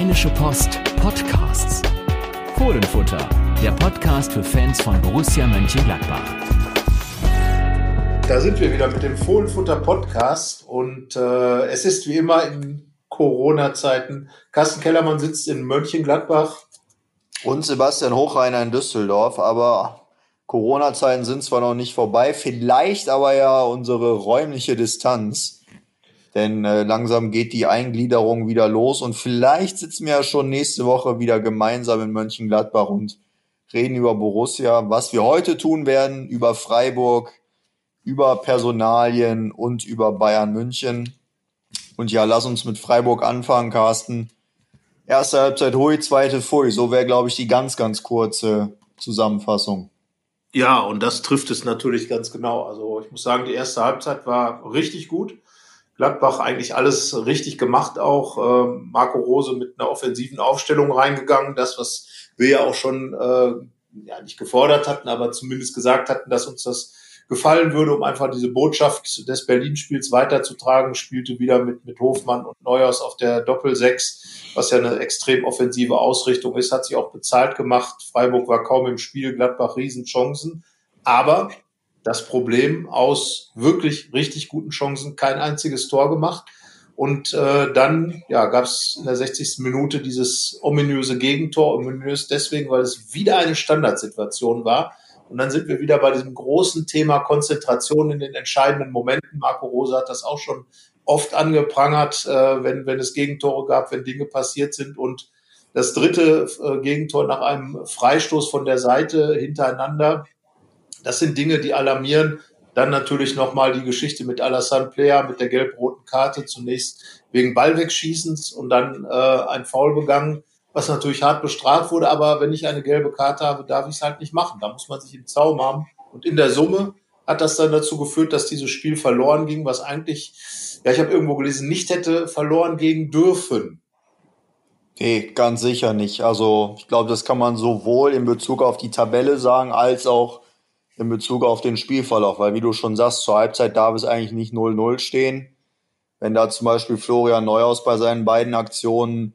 Rheinische Post Podcasts. Fohlenfutter, der Podcast für Fans von Borussia Mönchengladbach. Da sind wir wieder mit dem Fohlenfutter Podcast und äh, es ist wie immer in Corona-Zeiten. Carsten Kellermann sitzt in Mönchengladbach. Und Sebastian Hochreiner in Düsseldorf, aber Corona-Zeiten sind zwar noch nicht vorbei, vielleicht aber ja unsere räumliche Distanz. Denn äh, langsam geht die Eingliederung wieder los und vielleicht sitzen wir ja schon nächste Woche wieder gemeinsam in Mönchengladbach und reden über Borussia. Was wir heute tun werden, über Freiburg, über Personalien und über Bayern München. Und ja, lass uns mit Freiburg anfangen, Carsten. Erste Halbzeit hui, zweite Pfui. So wäre, glaube ich, die ganz, ganz kurze Zusammenfassung. Ja, und das trifft es natürlich ganz genau. Also ich muss sagen, die erste Halbzeit war richtig gut. Gladbach eigentlich alles richtig gemacht auch. Ähm, Marco Rose mit einer offensiven Aufstellung reingegangen. Das, was wir ja auch schon äh, ja, nicht gefordert hatten, aber zumindest gesagt hatten, dass uns das gefallen würde, um einfach diese Botschaft des Berlin-Spiels weiterzutragen, spielte wieder mit, mit Hofmann und Neuers auf der Doppel-6, was ja eine extrem offensive Ausrichtung ist, hat sich auch bezahlt gemacht. Freiburg war kaum im Spiel, Gladbach Riesenchancen. Aber das Problem aus wirklich richtig guten Chancen kein einziges Tor gemacht. Und äh, dann ja, gab es in der 60. Minute dieses ominöse Gegentor. Ominös deswegen, weil es wieder eine Standardsituation war. Und dann sind wir wieder bei diesem großen Thema Konzentration in den entscheidenden Momenten. Marco Rosa hat das auch schon oft angeprangert, äh, wenn, wenn es Gegentore gab, wenn Dinge passiert sind. Und das dritte äh, Gegentor nach einem Freistoß von der Seite hintereinander das sind Dinge, die alarmieren. Dann natürlich nochmal die Geschichte mit Alassane Player, mit der gelb-roten Karte, zunächst wegen Ballwegschießens und dann äh, ein Foul begangen, was natürlich hart bestraft wurde. Aber wenn ich eine gelbe Karte habe, darf ich es halt nicht machen. Da muss man sich im Zaum haben. Und in der Summe hat das dann dazu geführt, dass dieses Spiel verloren ging, was eigentlich, ja, ich habe irgendwo gelesen, nicht hätte verloren gehen dürfen. Nee, ganz sicher nicht. Also ich glaube, das kann man sowohl in Bezug auf die Tabelle sagen, als auch in Bezug auf den Spielverlauf, weil wie du schon sagst, zur Halbzeit darf es eigentlich nicht 0-0 stehen. Wenn da zum Beispiel Florian Neuhaus bei seinen beiden Aktionen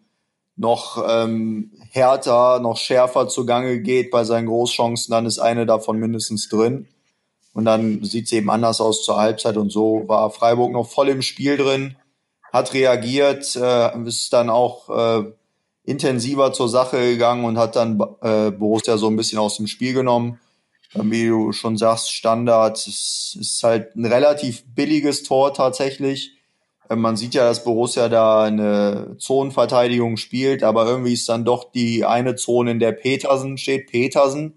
noch ähm, härter, noch schärfer zugange geht bei seinen Großchancen, dann ist eine davon mindestens drin. Und dann sieht es eben anders aus zur Halbzeit und so war Freiburg noch voll im Spiel drin, hat reagiert, äh, ist dann auch äh, intensiver zur Sache gegangen und hat dann äh, Borussia so ein bisschen aus dem Spiel genommen wie du schon sagst, Standard. Es ist halt ein relativ billiges Tor tatsächlich. Äh, man sieht ja, dass Borussia da eine Zonenverteidigung spielt, aber irgendwie ist dann doch die eine Zone, in der Petersen steht. Petersen,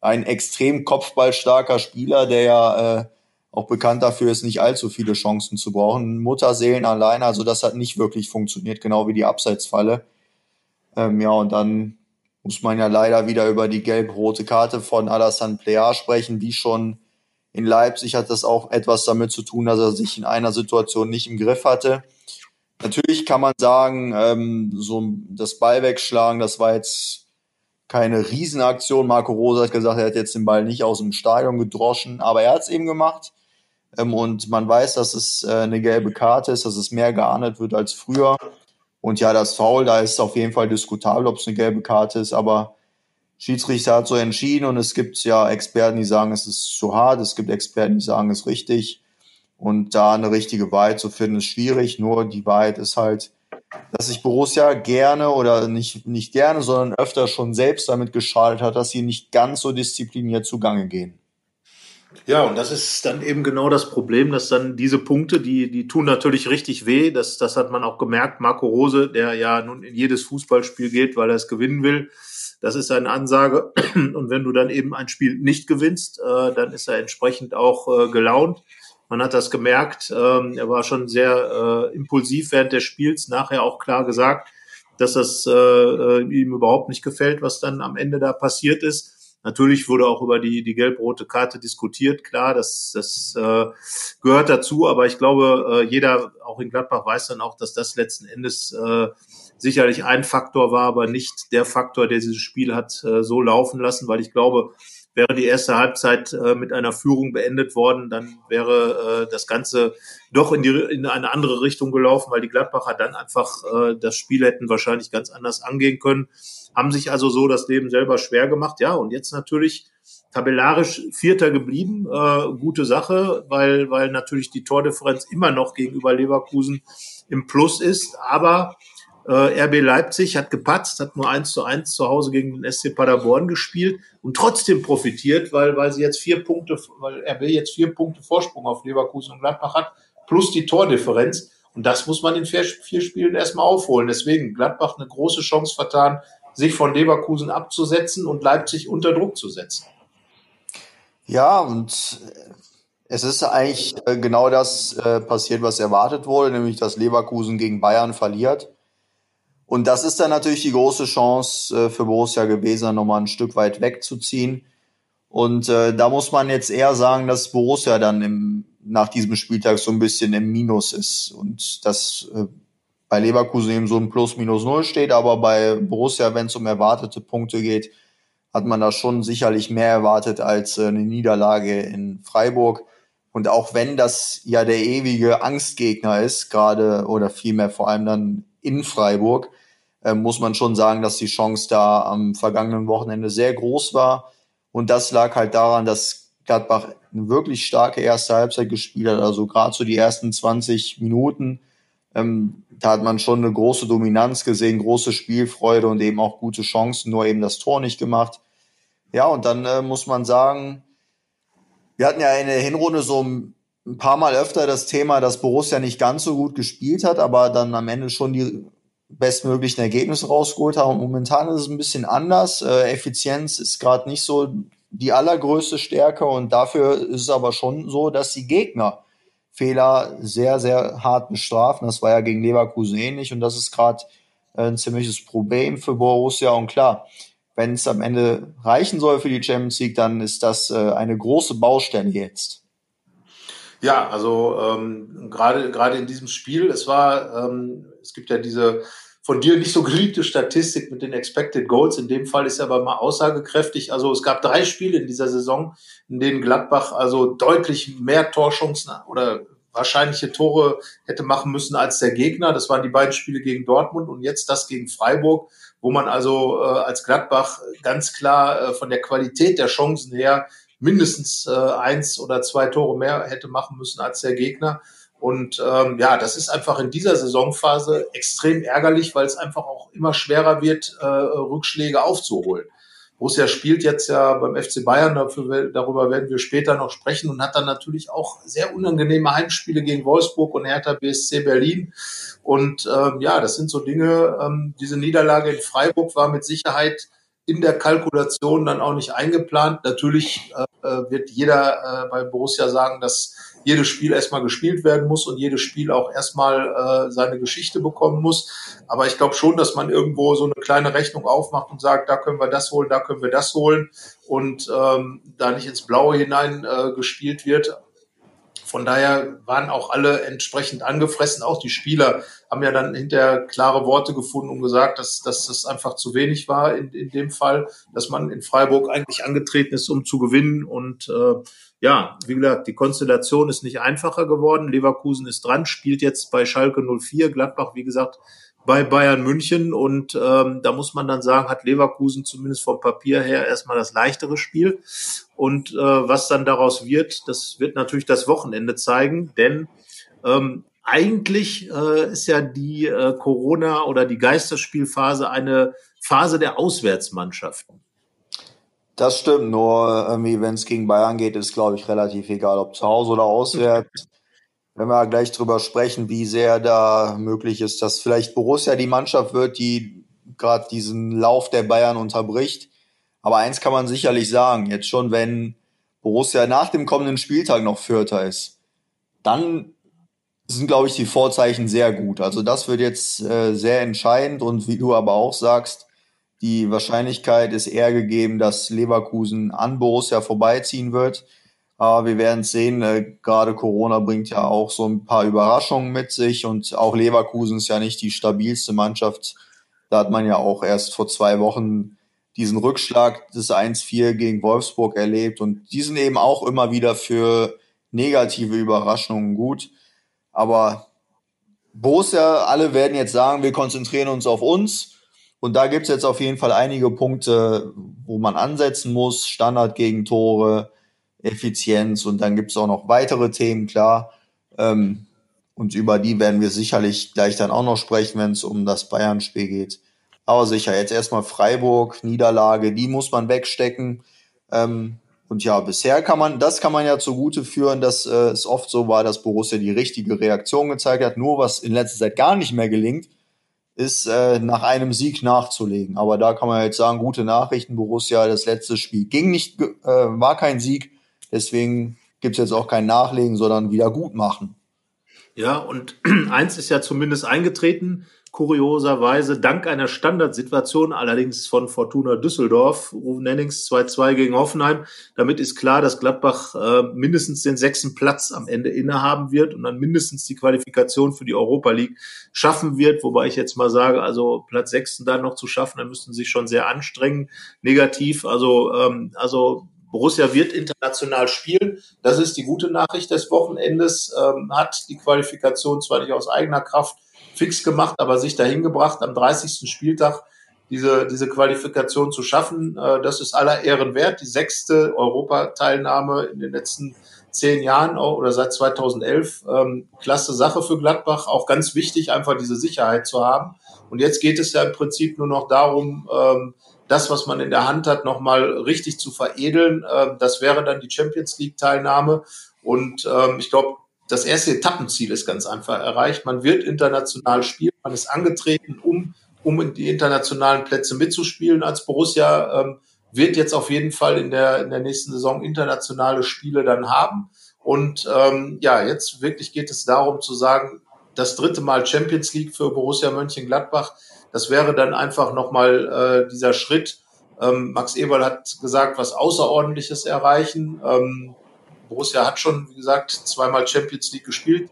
ein extrem kopfballstarker Spieler, der ja äh, auch bekannt dafür ist, nicht allzu viele Chancen zu brauchen. Mutterseelen alleine, also das hat nicht wirklich funktioniert, genau wie die Abseitsfalle. Ähm, ja, und dann muss man ja leider wieder über die gelb-rote Karte von Alassane Plea sprechen. Wie schon in Leipzig hat das auch etwas damit zu tun, dass er sich in einer Situation nicht im Griff hatte. Natürlich kann man sagen, ähm, so das Ball wegschlagen, das war jetzt keine Riesenaktion. Marco Rosa hat gesagt, er hat jetzt den Ball nicht aus dem Stadion gedroschen, aber er hat es eben gemacht. Ähm, und man weiß, dass es äh, eine gelbe Karte ist, dass es mehr geahndet wird als früher. Und ja, das Foul, da ist auf jeden Fall diskutabel, ob es eine gelbe Karte ist, aber Schiedsrichter hat so entschieden und es gibt ja Experten, die sagen, es ist zu hart, es gibt Experten, die sagen, es ist richtig. Und da eine richtige Wahrheit zu finden, ist schwierig. Nur die Wahrheit ist halt, dass sich Borussia gerne oder nicht, nicht gerne, sondern öfter schon selbst damit geschadet hat, dass sie nicht ganz so diszipliniert zugange gehen. Ja, und das ist dann eben genau das Problem, dass dann diese Punkte, die, die tun natürlich richtig weh. Das, das hat man auch gemerkt. Marco Rose, der ja nun in jedes Fußballspiel geht, weil er es gewinnen will. Das ist eine Ansage. Und wenn du dann eben ein Spiel nicht gewinnst, äh, dann ist er entsprechend auch äh, gelaunt. Man hat das gemerkt. Ähm, er war schon sehr äh, impulsiv während des Spiels. Nachher auch klar gesagt, dass das äh, äh ihm überhaupt nicht gefällt, was dann am Ende da passiert ist. Natürlich wurde auch über die, die gelb-rote Karte diskutiert. Klar, das, das äh, gehört dazu, aber ich glaube, äh, jeder, auch in Gladbach, weiß dann auch, dass das letzten Endes äh, sicherlich ein Faktor war, aber nicht der Faktor, der dieses Spiel hat äh, so laufen lassen, weil ich glaube, wäre die erste Halbzeit äh, mit einer Führung beendet worden, dann wäre äh, das Ganze doch in, die, in eine andere Richtung gelaufen, weil die Gladbacher dann einfach äh, das Spiel hätten wahrscheinlich ganz anders angehen können, haben sich also so das Leben selber schwer gemacht. Ja, und jetzt natürlich tabellarisch Vierter geblieben, äh, gute Sache, weil, weil natürlich die Tordifferenz immer noch gegenüber Leverkusen im Plus ist, aber äh, RB Leipzig hat gepatzt, hat nur eins zu eins zu Hause gegen den SC Paderborn gespielt und trotzdem profitiert, weil, weil sie jetzt vier Punkte, weil RB jetzt vier Punkte Vorsprung auf Leverkusen und Gladbach hat, plus die Tordifferenz. Und das muss man in vier, vier Spielen erstmal aufholen. Deswegen Gladbach eine große Chance vertan, sich von Leverkusen abzusetzen und Leipzig unter Druck zu setzen. Ja, und es ist eigentlich äh, genau das äh, passiert, was erwartet wurde, nämlich dass Leverkusen gegen Bayern verliert. Und das ist dann natürlich die große Chance äh, für Borussia gewesen, nochmal ein Stück weit wegzuziehen. Und äh, da muss man jetzt eher sagen, dass Borussia dann im, nach diesem Spieltag so ein bisschen im Minus ist und dass äh, bei Leverkusen eben so ein Plus-Minus-Null steht, aber bei Borussia, wenn es um erwartete Punkte geht, hat man da schon sicherlich mehr erwartet als äh, eine Niederlage in Freiburg. Und auch wenn das ja der ewige Angstgegner ist, gerade oder vielmehr vor allem dann in Freiburg, äh, muss man schon sagen, dass die Chance da am vergangenen Wochenende sehr groß war. Und das lag halt daran, dass Gladbach eine wirklich starke erste Halbzeit gespielt hat. Also gerade so die ersten 20 Minuten, ähm, da hat man schon eine große Dominanz gesehen, große Spielfreude und eben auch gute Chancen, nur eben das Tor nicht gemacht. Ja, und dann äh, muss man sagen, wir hatten ja in der Hinrunde so ein paar Mal öfter das Thema, dass Borussia nicht ganz so gut gespielt hat, aber dann am Ende schon die bestmöglichen Ergebnisse rausgeholt haben. momentan ist es ein bisschen anders. Äh, Effizienz ist gerade nicht so die allergrößte Stärke und dafür ist es aber schon so, dass die Gegner Fehler sehr, sehr hart bestrafen. Das war ja gegen Leverkusen ähnlich und das ist gerade äh, ein ziemliches Problem für Borussia. Und klar, wenn es am Ende reichen soll für die Champions League, dann ist das äh, eine große Baustelle jetzt. Ja, also ähm, gerade gerade in diesem Spiel, es war, ähm, es gibt ja diese von dir nicht so geliebte Statistik mit den Expected Goals. In dem Fall ist er aber mal aussagekräftig. Also es gab drei Spiele in dieser Saison, in denen Gladbach also deutlich mehr Torchancen oder wahrscheinliche Tore hätte machen müssen als der Gegner. Das waren die beiden Spiele gegen Dortmund und jetzt das gegen Freiburg, wo man also äh, als Gladbach ganz klar äh, von der Qualität der Chancen her mindestens äh, eins oder zwei Tore mehr hätte machen müssen als der Gegner. Und ähm, ja, das ist einfach in dieser Saisonphase extrem ärgerlich, weil es einfach auch immer schwerer wird, äh, Rückschläge aufzuholen. Borussia spielt jetzt ja beim FC Bayern, dafür, darüber werden wir später noch sprechen und hat dann natürlich auch sehr unangenehme Heimspiele gegen Wolfsburg und Hertha BSC Berlin. Und ähm, ja, das sind so Dinge, ähm, diese Niederlage in Freiburg war mit Sicherheit in der Kalkulation dann auch nicht eingeplant. Natürlich äh, äh wird jeder äh, bei Borussia sagen, dass jedes Spiel erstmal gespielt werden muss und jedes Spiel auch erstmal äh, seine Geschichte bekommen muss. Aber ich glaube schon, dass man irgendwo so eine kleine Rechnung aufmacht und sagt, da können wir das holen, da können wir das holen und ähm, da nicht ins Blaue hinein äh, gespielt wird. Von daher waren auch alle entsprechend angefressen. Auch die Spieler haben ja dann hinterher klare Worte gefunden und gesagt, dass, dass das einfach zu wenig war in, in dem Fall, dass man in Freiburg eigentlich angetreten ist, um zu gewinnen. Und äh, ja, wie gesagt, die Konstellation ist nicht einfacher geworden. Leverkusen ist dran, spielt jetzt bei Schalke 04, Gladbach, wie gesagt, bei Bayern München. Und ähm, da muss man dann sagen, hat Leverkusen zumindest vom Papier her erstmal das leichtere Spiel. Und äh, was dann daraus wird, das wird natürlich das Wochenende zeigen, denn ähm, eigentlich äh, ist ja die äh, Corona- oder die Geisterspielphase eine Phase der Auswärtsmannschaften. Das stimmt, nur irgendwie, wenn es gegen Bayern geht, ist, glaube ich, relativ egal, ob zu Hause oder auswärts. Wenn wir gleich drüber sprechen, wie sehr da möglich ist, dass vielleicht Borussia die Mannschaft wird, die gerade diesen Lauf der Bayern unterbricht. Aber eins kann man sicherlich sagen, jetzt schon, wenn Borussia nach dem kommenden Spieltag noch Vierter ist, dann sind, glaube ich, die Vorzeichen sehr gut. Also das wird jetzt äh, sehr entscheidend und wie du aber auch sagst, die Wahrscheinlichkeit ist eher gegeben, dass Leverkusen an Borussia vorbeiziehen wird. Aber wir werden sehen. Äh, gerade Corona bringt ja auch so ein paar Überraschungen mit sich und auch Leverkusen ist ja nicht die stabilste Mannschaft. Da hat man ja auch erst vor zwei Wochen diesen Rückschlag des 1-4 gegen Wolfsburg erlebt und die sind eben auch immer wieder für negative Überraschungen gut. Aber Borussia, alle werden jetzt sagen, wir konzentrieren uns auf uns. Und da gibt's jetzt auf jeden Fall einige Punkte, wo man ansetzen muss. Standard gegen Tore, Effizienz und dann gibt's auch noch weitere Themen, klar. Ähm, und über die werden wir sicherlich gleich dann auch noch sprechen, wenn es um das Bayern-Spiel geht. Aber sicher, jetzt erstmal Freiburg, Niederlage, die muss man wegstecken. Ähm, und ja, bisher kann man, das kann man ja zugute führen, dass äh, es oft so war, dass Borussia die richtige Reaktion gezeigt hat. Nur was in letzter Zeit gar nicht mehr gelingt, ist äh, nach einem Sieg nachzulegen. Aber da kann man jetzt sagen, gute Nachrichten. Borussia, das letzte Spiel ging nicht, äh, war kein Sieg. Deswegen gibt's jetzt auch kein Nachlegen, sondern wieder gut machen. Ja, und eins ist ja zumindest eingetreten kurioserweise dank einer Standardsituation, allerdings von Fortuna Düsseldorf, Rufen Nennings 2-2 gegen Hoffenheim. Damit ist klar, dass Gladbach äh, mindestens den sechsten Platz am Ende innehaben wird und dann mindestens die Qualifikation für die Europa League schaffen wird. Wobei ich jetzt mal sage, also Platz sechsten da noch zu schaffen, dann müssten sie sich schon sehr anstrengen. Negativ, also, ähm, also Borussia wird international spielen. Das ist die gute Nachricht des Wochenendes. Ähm, hat die Qualifikation zwar nicht aus eigener Kraft fix gemacht, aber sich dahin gebracht, am 30. Spieltag diese, diese Qualifikation zu schaffen. Äh, das ist aller Ehren wert. Die sechste Europateilnahme in den letzten zehn Jahren oder seit 2011. Ähm, klasse Sache für Gladbach. Auch ganz wichtig, einfach diese Sicherheit zu haben. Und jetzt geht es ja im Prinzip nur noch darum, ähm, das, was man in der Hand hat, nochmal richtig zu veredeln. Ähm, das wäre dann die Champions League Teilnahme. Und ich glaube, das erste Etappenziel ist ganz einfach erreicht. Man wird international spielen, man ist angetreten, um, um in die internationalen Plätze mitzuspielen als Borussia, ähm, wird jetzt auf jeden Fall in der, in der nächsten Saison internationale Spiele dann haben. Und ähm, ja, jetzt wirklich geht es darum zu sagen, das dritte Mal Champions League für Borussia Mönchengladbach, das wäre dann einfach nochmal äh, dieser Schritt. Ähm, Max Eberl hat gesagt, was Außerordentliches erreichen. Ähm, Borussia hat schon, wie gesagt, zweimal Champions League gespielt.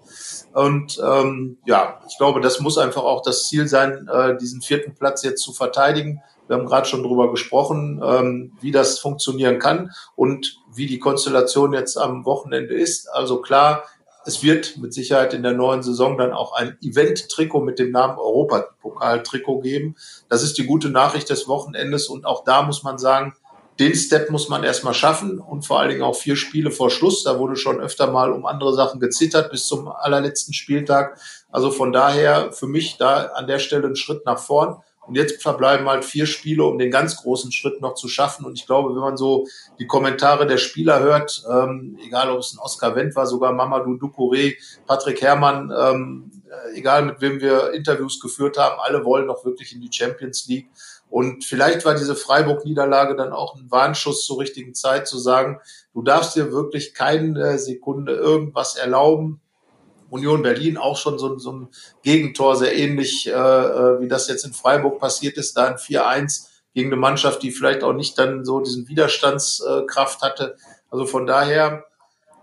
Und ähm, ja, ich glaube, das muss einfach auch das Ziel sein, äh, diesen vierten Platz jetzt zu verteidigen. Wir haben gerade schon drüber gesprochen, ähm, wie das funktionieren kann und wie die Konstellation jetzt am Wochenende ist. Also klar, es wird mit Sicherheit in der neuen Saison dann auch ein Event-Trikot mit dem Namen Europapokal-Trikot geben. Das ist die gute Nachricht des Wochenendes und auch da muss man sagen, den Step muss man erstmal schaffen und vor allen Dingen auch vier Spiele vor Schluss. Da wurde schon öfter mal um andere Sachen gezittert bis zum allerletzten Spieltag. Also von daher für mich da an der Stelle ein Schritt nach vorn. Und jetzt verbleiben halt vier Spiele, um den ganz großen Schritt noch zu schaffen. Und ich glaube, wenn man so die Kommentare der Spieler hört, ähm, egal ob es ein Oscar Wendt war, sogar Mamadou Ducouré, Patrick Herrmann, ähm, egal mit wem wir Interviews geführt haben, alle wollen noch wirklich in die Champions League. Und vielleicht war diese Freiburg-Niederlage dann auch ein Warnschuss zur richtigen Zeit zu sagen, du darfst dir wirklich keine Sekunde irgendwas erlauben. Union Berlin auch schon so, so ein Gegentor, sehr ähnlich äh, äh wie das jetzt in Freiburg passiert ist, da ein 4-1 gegen eine Mannschaft, die vielleicht auch nicht dann so diesen Widerstandskraft hatte. Also von daher,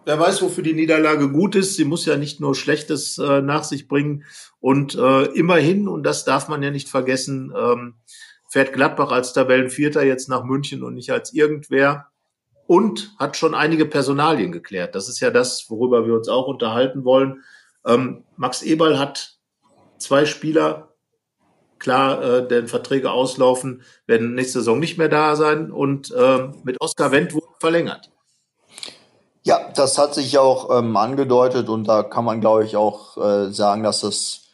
wer weiß, wofür die Niederlage gut ist. Sie muss ja nicht nur Schlechtes äh, nach sich bringen. Und äh, immerhin, und das darf man ja nicht vergessen, ähm, fährt Gladbach als Tabellenvierter jetzt nach München und nicht als irgendwer und hat schon einige Personalien geklärt. Das ist ja das, worüber wir uns auch unterhalten wollen. Ähm, Max Eberl hat zwei Spieler, klar, äh, deren Verträge auslaufen, werden nächste Saison nicht mehr da sein und äh, mit Oskar Wendt wurde verlängert. Ja, das hat sich auch ähm, angedeutet und da kann man, glaube ich, auch äh, sagen, dass das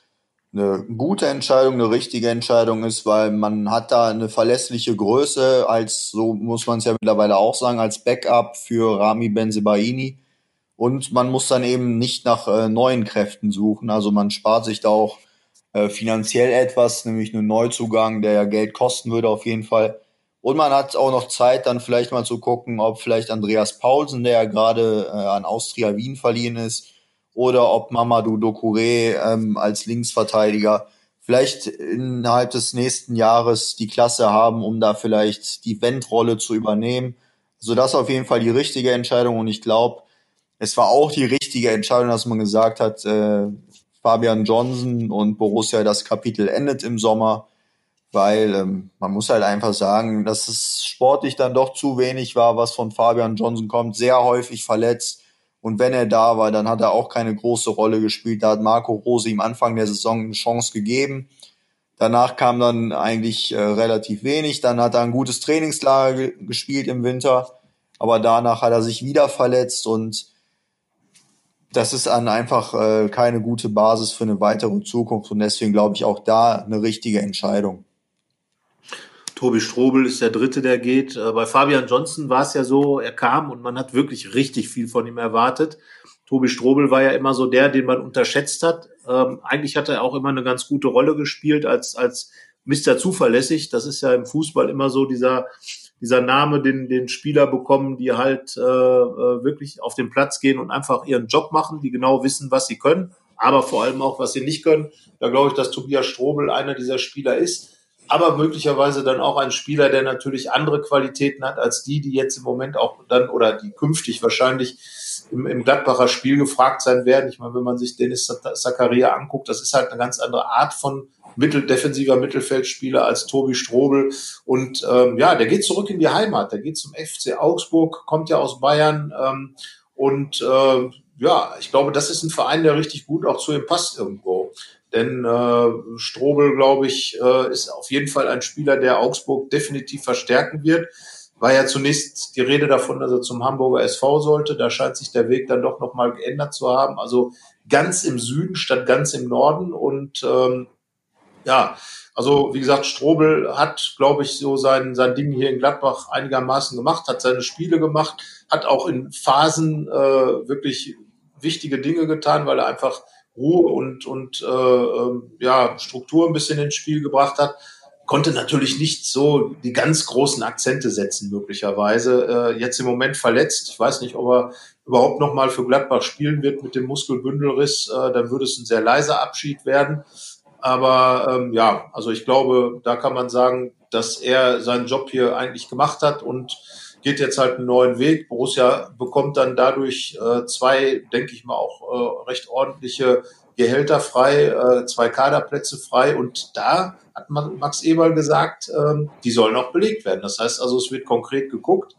eine gute Entscheidung, eine richtige Entscheidung ist, weil man hat da eine verlässliche Größe als, so muss man es ja mittlerweile auch sagen, als Backup für Rami Benzebaini. Und man muss dann eben nicht nach äh, neuen Kräften suchen. Also man spart sich da auch äh, finanziell etwas, nämlich einen Neuzugang, der ja Geld kosten würde auf jeden Fall. Und man hat auch noch Zeit, dann vielleicht mal zu gucken, ob vielleicht Andreas Paulsen, der ja gerade äh, an Austria Wien verliehen ist, oder ob Mamadou Dokure ähm, als Linksverteidiger vielleicht innerhalb des nächsten Jahres die Klasse haben, um da vielleicht die Wendrolle zu übernehmen. Also das ist auf jeden Fall die richtige Entscheidung und ich glaube, es war auch die richtige Entscheidung, dass man gesagt hat, äh, Fabian Johnson und Borussia, das Kapitel endet im Sommer, weil ähm, man muss halt einfach sagen, dass es sportlich dann doch zu wenig war, was von Fabian Johnson kommt, sehr häufig verletzt. Und wenn er da war, dann hat er auch keine große Rolle gespielt. Da hat Marco Rose ihm Anfang der Saison eine Chance gegeben. Danach kam dann eigentlich äh, relativ wenig. Dann hat er ein gutes Trainingslager ge gespielt im Winter. Aber danach hat er sich wieder verletzt und das ist dann einfach äh, keine gute Basis für eine weitere Zukunft. Und deswegen glaube ich auch da eine richtige Entscheidung. Tobi Strobel ist der Dritte, der geht. Äh, bei Fabian Johnson war es ja so, er kam und man hat wirklich richtig viel von ihm erwartet. Tobi Strobel war ja immer so der, den man unterschätzt hat. Ähm, eigentlich hat er auch immer eine ganz gute Rolle gespielt als, als Mr. Zuverlässig. Das ist ja im Fußball immer so dieser, dieser Name, den, den Spieler bekommen, die halt äh, äh wirklich auf den Platz gehen und einfach ihren Job machen, die genau wissen, was sie können, aber vor allem auch, was sie nicht können. Da glaube ich, dass Tobias Strobel einer dieser Spieler ist aber möglicherweise dann auch ein Spieler, der natürlich andere Qualitäten hat als die, die jetzt im Moment auch dann oder die künftig wahrscheinlich im, im Gladbacher Spiel gefragt sein werden. Ich meine, wenn man sich Dennis Zakaria anguckt, das ist halt eine ganz andere Art von Mittel, defensiver Mittelfeldspieler als Tobi Strobel. Und ähm, ja, der geht zurück in die Heimat. Der geht zum FC Augsburg, kommt ja aus Bayern. Ähm, und äh, ja, ich glaube, das ist ein Verein, der richtig gut auch zu ihm passt irgendwo. Denn äh, Strobel, glaube ich, äh, ist auf jeden Fall ein Spieler, der Augsburg definitiv verstärken wird. War ja zunächst die Rede davon, dass er zum Hamburger SV sollte. Da scheint sich der Weg dann doch nochmal geändert zu haben. Also ganz im Süden statt ganz im Norden. Und ähm, ja, also wie gesagt, Strobel hat, glaube ich, so sein, sein Ding hier in Gladbach einigermaßen gemacht, hat seine Spiele gemacht, hat auch in Phasen äh, wirklich wichtige Dinge getan, weil er einfach Ruhe und, und äh, ähm, ja, Struktur ein bisschen ins Spiel gebracht hat, konnte natürlich nicht so die ganz großen Akzente setzen, möglicherweise. Äh, jetzt im Moment verletzt. Ich weiß nicht, ob er überhaupt noch mal für Gladbach spielen wird mit dem Muskelbündelriss. Äh, dann würde es ein sehr leiser Abschied werden. Aber ähm, ja, also ich glaube, da kann man sagen, dass er seinen Job hier eigentlich gemacht hat und geht jetzt halt einen neuen Weg. Borussia bekommt dann dadurch äh, zwei, denke ich mal, auch äh, recht ordentliche Gehälter frei, äh, zwei Kaderplätze frei und da hat Max Eberl gesagt, ähm, die sollen auch belegt werden. Das heißt also, es wird konkret geguckt,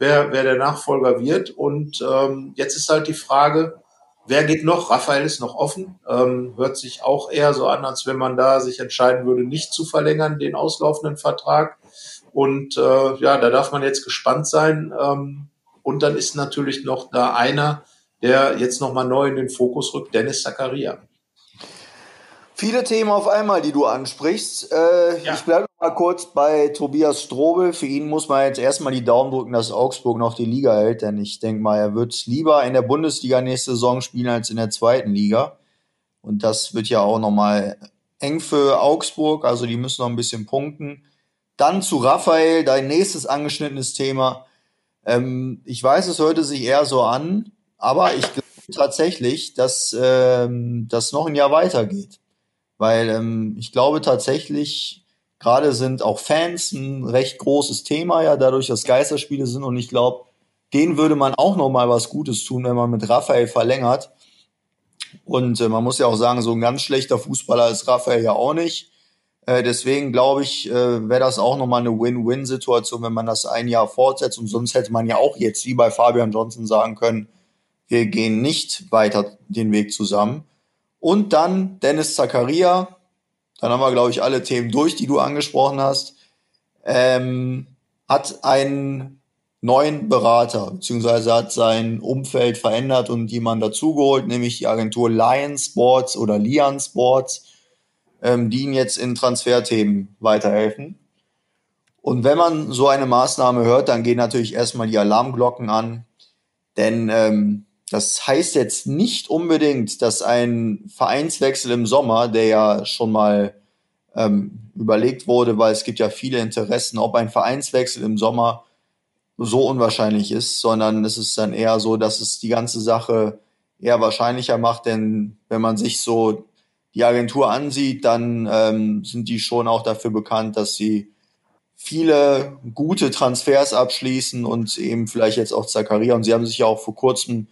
wer, wer der Nachfolger wird und ähm, jetzt ist halt die Frage, wer geht noch? Raphael ist noch offen, ähm, hört sich auch eher so an, als wenn man da sich entscheiden würde, nicht zu verlängern, den auslaufenden Vertrag. Und äh, ja, da darf man jetzt gespannt sein. Ähm, und dann ist natürlich noch da einer, der jetzt nochmal neu in den Fokus rückt, Dennis Zakaria. Viele Themen auf einmal, die du ansprichst. Äh, ja. Ich bleibe mal kurz bei Tobias Strobel. Für ihn muss man jetzt erstmal die Daumen drücken, dass Augsburg noch die Liga hält, denn ich denke mal, er wird lieber in der Bundesliga nächste Saison spielen als in der zweiten Liga. Und das wird ja auch nochmal eng für Augsburg, also die müssen noch ein bisschen punkten. Dann zu Raphael, dein nächstes angeschnittenes Thema. Ähm, ich weiß, es hörte sich eher so an, aber ich glaube tatsächlich, dass ähm, das noch ein Jahr weitergeht. Weil ähm, ich glaube tatsächlich, gerade sind auch Fans ein recht großes Thema, ja, dadurch, dass Geisterspiele sind. Und ich glaube, denen würde man auch noch mal was Gutes tun, wenn man mit Raphael verlängert. Und äh, man muss ja auch sagen, so ein ganz schlechter Fußballer ist Raphael ja auch nicht. Äh, deswegen glaube ich, äh, wäre das auch nochmal eine Win-Win-Situation, wenn man das ein Jahr fortsetzt. Und sonst hätte man ja auch jetzt wie bei Fabian Johnson sagen können, wir gehen nicht weiter den Weg zusammen. Und dann Dennis Zakaria. Dann haben wir, glaube ich, alle Themen durch, die du angesprochen hast. Ähm, hat einen neuen Berater, beziehungsweise hat sein Umfeld verändert und jemanden dazugeholt, nämlich die Agentur Lion Sports oder Lian Sports ähm, die ihnen jetzt in Transferthemen weiterhelfen. Und wenn man so eine Maßnahme hört, dann gehen natürlich erstmal die Alarmglocken an. Denn ähm, das heißt jetzt nicht unbedingt, dass ein Vereinswechsel im Sommer, der ja schon mal ähm, überlegt wurde, weil es gibt ja viele Interessen, ob ein Vereinswechsel im Sommer so unwahrscheinlich ist, sondern es ist dann eher so, dass es die ganze Sache eher wahrscheinlicher macht, denn wenn man sich so die Agentur ansieht, dann ähm, sind die schon auch dafür bekannt, dass sie viele gute Transfers abschließen und eben vielleicht jetzt auch Zakaria. Und sie haben sich ja auch vor kurzem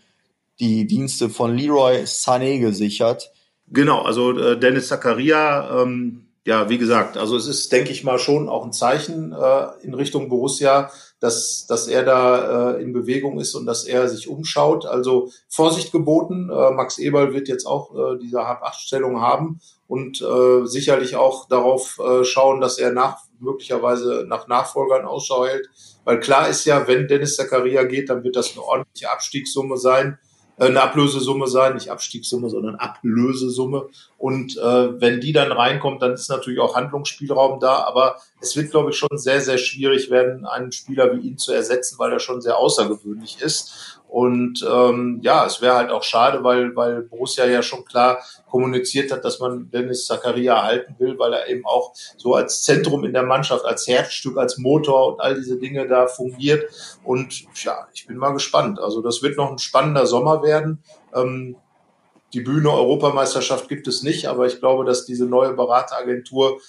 die Dienste von Leroy Sané gesichert. Genau, also äh, Dennis Zakaria, ähm, ja, wie gesagt, also es ist, denke ich mal, schon auch ein Zeichen äh, in Richtung Borussia, dass, dass er da äh, in Bewegung ist und dass er sich umschaut. Also Vorsicht geboten. Äh, Max Eberl wird jetzt auch äh, diese Hab-Acht-Stellung haben und äh, sicherlich auch darauf äh, schauen, dass er nach möglicherweise nach Nachfolgern Ausschau hält. Weil klar ist ja, wenn Dennis Zakaria geht, dann wird das eine ordentliche Abstiegssumme sein eine Ablösesumme sein, nicht Abstiegssumme, sondern Ablösesumme. Und äh, wenn die dann reinkommt, dann ist natürlich auch Handlungsspielraum da. Aber es wird, glaube ich, schon sehr, sehr schwierig werden, einen Spieler wie ihn zu ersetzen, weil er schon sehr außergewöhnlich ist. Und ähm, ja, es wäre halt auch schade, weil, weil Borussia ja schon klar kommuniziert hat, dass man Dennis Zakaria halten will, weil er eben auch so als Zentrum in der Mannschaft, als Herzstück, als Motor und all diese Dinge da fungiert. Und ja, ich bin mal gespannt. Also das wird noch ein spannender Sommer werden. Ähm, die Bühne Europameisterschaft gibt es nicht, aber ich glaube, dass diese neue Berateragentur,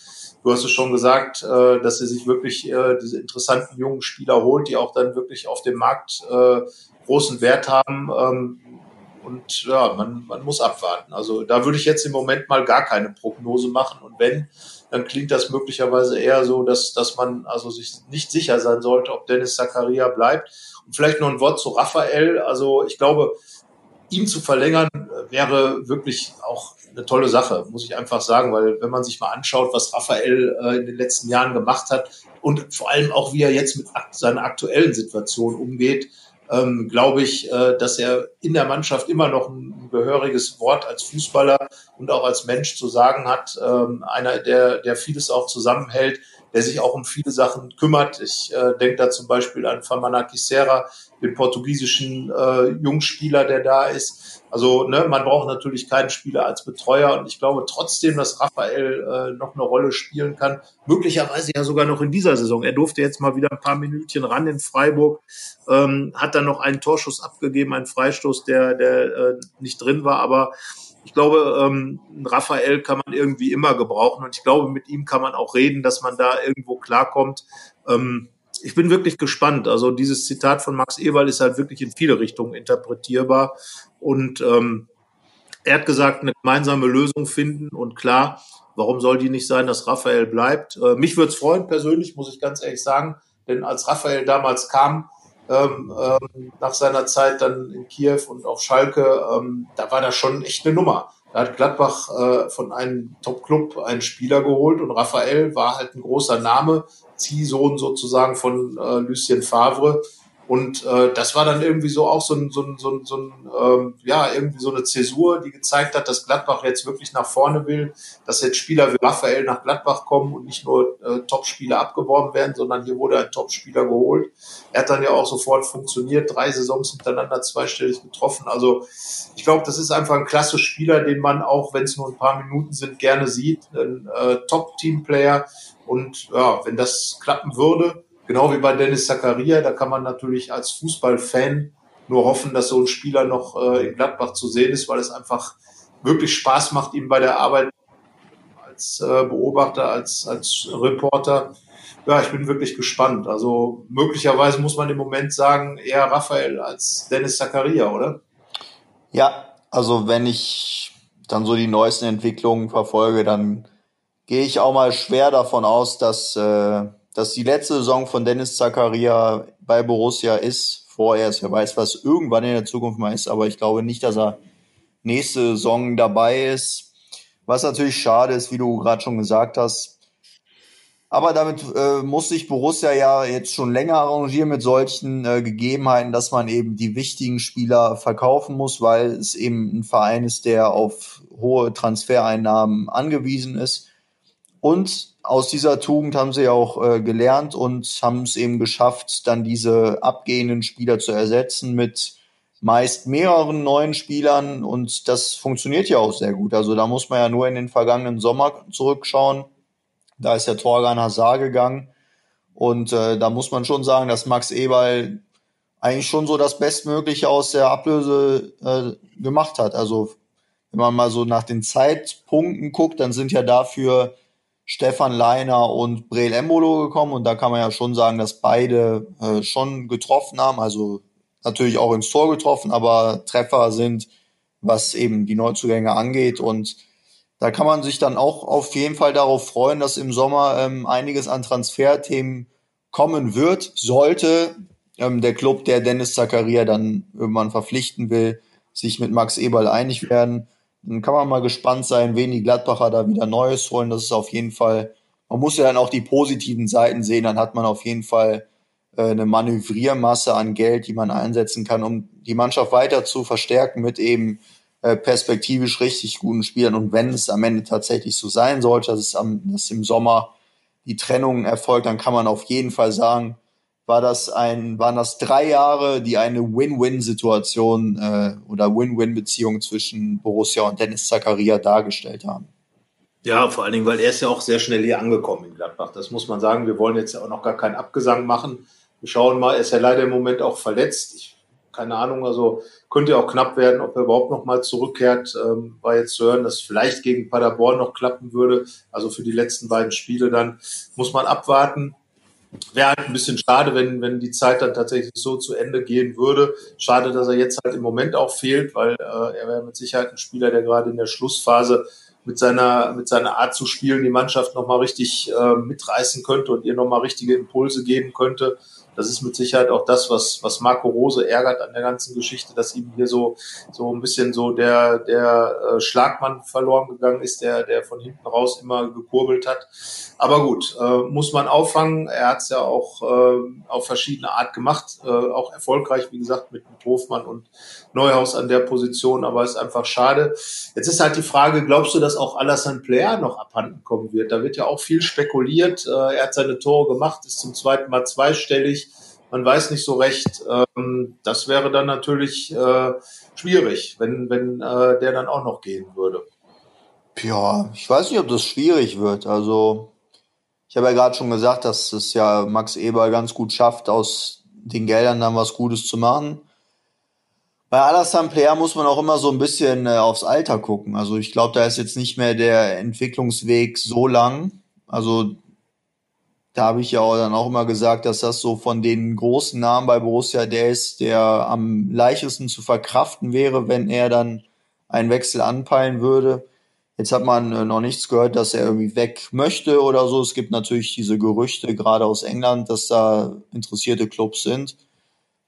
du hast es schon gesagt, äh, dass sie sich wirklich äh, diese interessanten jungen Spieler holt, die auch dann wirklich auf dem Markt äh, großen Wert haben. Ähm, und ja, man, man muss abwarten. Also da würde ich jetzt im Moment mal gar keine Prognose machen. Und wenn, dann klingt das möglicherweise eher so, dass, dass man also sich nicht sicher sein sollte, ob Dennis Zakaria bleibt. Und vielleicht noch ein Wort zu Raphael. Also ich glaube, ihn zu verlängern wäre wirklich auch eine tolle Sache, muss ich einfach sagen, weil wenn man sich mal anschaut, was Raphael äh, in den letzten Jahren gemacht hat und vor allem auch, wie er jetzt mit seiner aktuellen Situation umgeht, ähm, glaube ich, äh, dass er in der Mannschaft immer noch ein gehöriges Wort als Fußballer und auch als Mensch zu sagen hat. Ähm, einer, der, der vieles auch zusammenhält, der sich auch um viele Sachen kümmert. Ich äh, denke da zum Beispiel an Famana Kisera, den portugiesischen äh, Jungspieler, der da ist. Also ne, man braucht natürlich keinen Spieler als Betreuer und ich glaube trotzdem, dass Raphael äh, noch eine Rolle spielen kann. Möglicherweise ja sogar noch in dieser Saison. Er durfte jetzt mal wieder ein paar Minütchen ran in Freiburg, ähm, hat dann noch einen Torschuss abgegeben, einen Freistoß, der, der äh, nicht drin war, aber ich glaube, ähm, Raphael kann man irgendwie immer gebrauchen und ich glaube, mit ihm kann man auch reden, dass man da irgendwo klarkommt. Ähm, ich bin wirklich gespannt. Also dieses Zitat von Max Ewald ist halt wirklich in viele Richtungen interpretierbar und ähm, er hat gesagt, eine gemeinsame Lösung finden und klar, warum soll die nicht sein, dass Raphael bleibt? Äh, mich würde es freuen persönlich, muss ich ganz ehrlich sagen, denn als Raphael damals kam, ähm, ähm, nach seiner Zeit dann in Kiew und auf Schalke, ähm, da war das schon echt eine Nummer. Da hat Gladbach äh, von einem Top-Club einen Spieler geholt und Raphael war halt ein großer Name, Ziehsohn sozusagen von äh, Lucien Favre. Und äh, das war dann irgendwie so auch so ein, so ein, so ein, so ein ähm, ja, irgendwie so eine Zäsur, die gezeigt hat, dass Gladbach jetzt wirklich nach vorne will, dass jetzt Spieler wie Raphael nach Gladbach kommen und nicht nur äh, Top-Spieler abgeworben werden, sondern hier wurde ein Top-Spieler geholt. Er hat dann ja auch sofort funktioniert, drei Saisons hintereinander zweistellig getroffen. Also ich glaube, das ist einfach ein klasse Spieler, den man auch, wenn es nur ein paar Minuten sind, gerne sieht. Ein äh, Top-Team-Player. Und ja, wenn das klappen würde, Genau wie bei Dennis Zakaria, da kann man natürlich als Fußballfan nur hoffen, dass so ein Spieler noch äh, in Gladbach zu sehen ist, weil es einfach wirklich Spaß macht, ihm bei der Arbeit als äh, Beobachter, als, als Reporter. Ja, ich bin wirklich gespannt. Also möglicherweise muss man im Moment sagen, eher Raphael als Dennis Zakaria, oder? Ja, also wenn ich dann so die neuesten Entwicklungen verfolge, dann gehe ich auch mal schwer davon aus, dass äh, dass die letzte Saison von Dennis Zakaria bei Borussia ist, vorerst. Wer weiß, was irgendwann in der Zukunft mal ist, aber ich glaube nicht, dass er nächste Saison dabei ist. Was natürlich schade ist, wie du gerade schon gesagt hast. Aber damit äh, muss sich Borussia ja jetzt schon länger arrangieren mit solchen äh, Gegebenheiten, dass man eben die wichtigen Spieler verkaufen muss, weil es eben ein Verein ist, der auf hohe Transfereinnahmen angewiesen ist. Und aus dieser Tugend haben sie auch äh, gelernt und haben es eben geschafft, dann diese abgehenden Spieler zu ersetzen mit meist mehreren neuen Spielern und das funktioniert ja auch sehr gut. Also da muss man ja nur in den vergangenen Sommer zurückschauen. Da ist der Torgan Hazard gegangen und äh, da muss man schon sagen, dass Max Eberl eigentlich schon so das Bestmögliche aus der Ablöse äh, gemacht hat. Also wenn man mal so nach den Zeitpunkten guckt, dann sind ja dafür Stefan Leiner und Breel Embolo gekommen. Und da kann man ja schon sagen, dass beide äh, schon getroffen haben, also natürlich auch ins Tor getroffen, aber Treffer sind, was eben die Neuzugänge angeht. Und da kann man sich dann auch auf jeden Fall darauf freuen, dass im Sommer ähm, einiges an Transferthemen kommen wird, sollte ähm, der Club, der Dennis Zakaria dann irgendwann verpflichten will, sich mit Max Eberl einig werden. Dann kann man mal gespannt sein, wen die Gladbacher da wieder Neues holen. Das ist auf jeden Fall, man muss ja dann auch die positiven Seiten sehen, dann hat man auf jeden Fall äh, eine Manövriermasse an Geld, die man einsetzen kann, um die Mannschaft weiter zu verstärken mit eben äh, perspektivisch richtig guten Spielern. Und wenn es am Ende tatsächlich so sein sollte, dass, es am, dass im Sommer die Trennung erfolgt, dann kann man auf jeden Fall sagen, war das ein, waren das drei Jahre, die eine Win-Win-Situation äh, oder Win-Win-Beziehung zwischen Borussia und Dennis Zakaria dargestellt haben. Ja, vor allen Dingen, weil er ist ja auch sehr schnell hier angekommen in Gladbach. Das muss man sagen. Wir wollen jetzt ja auch noch gar keinen Abgesang machen. Wir schauen mal, er ist ja leider im Moment auch verletzt. Ich, keine Ahnung, also könnte ja auch knapp werden, ob er überhaupt noch mal zurückkehrt. Ähm, war jetzt zu hören, dass vielleicht gegen Paderborn noch klappen würde. Also für die letzten beiden Spiele dann muss man abwarten. Wäre halt ein bisschen schade, wenn, wenn die Zeit dann tatsächlich so zu Ende gehen würde. Schade, dass er jetzt halt im Moment auch fehlt, weil äh, er wäre mit Sicherheit ein Spieler, der gerade in der Schlussphase mit seiner, mit seiner Art zu spielen die Mannschaft nochmal richtig äh, mitreißen könnte und ihr nochmal richtige Impulse geben könnte. Das ist mit Sicherheit auch das, was, was Marco Rose ärgert an der ganzen Geschichte, dass ihm hier so, so ein bisschen so der, der äh, Schlagmann verloren gegangen ist, der, der von hinten raus immer gekurbelt hat. Aber gut, äh, muss man auffangen. Er hat es ja auch äh, auf verschiedene Art gemacht, äh, auch erfolgreich, wie gesagt, mit, mit Hofmann und Neuhaus an der Position, aber ist einfach schade. Jetzt ist halt die Frage, glaubst du, dass auch Alassane Player noch abhanden kommen wird? Da wird ja auch viel spekuliert. Äh, er hat seine Tore gemacht, ist zum zweiten Mal zweistellig. Man weiß nicht so recht. Ähm, das wäre dann natürlich äh, schwierig, wenn, wenn äh, der dann auch noch gehen würde. Ja, ich weiß nicht, ob das schwierig wird. Also ich habe ja gerade schon gesagt, dass es ja Max Eber ganz gut schafft, aus den Geldern dann was Gutes zu machen. Bei Alassane Player muss man auch immer so ein bisschen äh, aufs Alter gucken. Also ich glaube, da ist jetzt nicht mehr der Entwicklungsweg so lang. Also da habe ich ja auch dann auch immer gesagt, dass das so von den großen Namen bei Borussia der ist, der am leichtesten zu verkraften wäre, wenn er dann einen Wechsel anpeilen würde. Jetzt hat man äh, noch nichts gehört, dass er irgendwie weg möchte oder so. Es gibt natürlich diese Gerüchte, gerade aus England, dass da interessierte Clubs sind.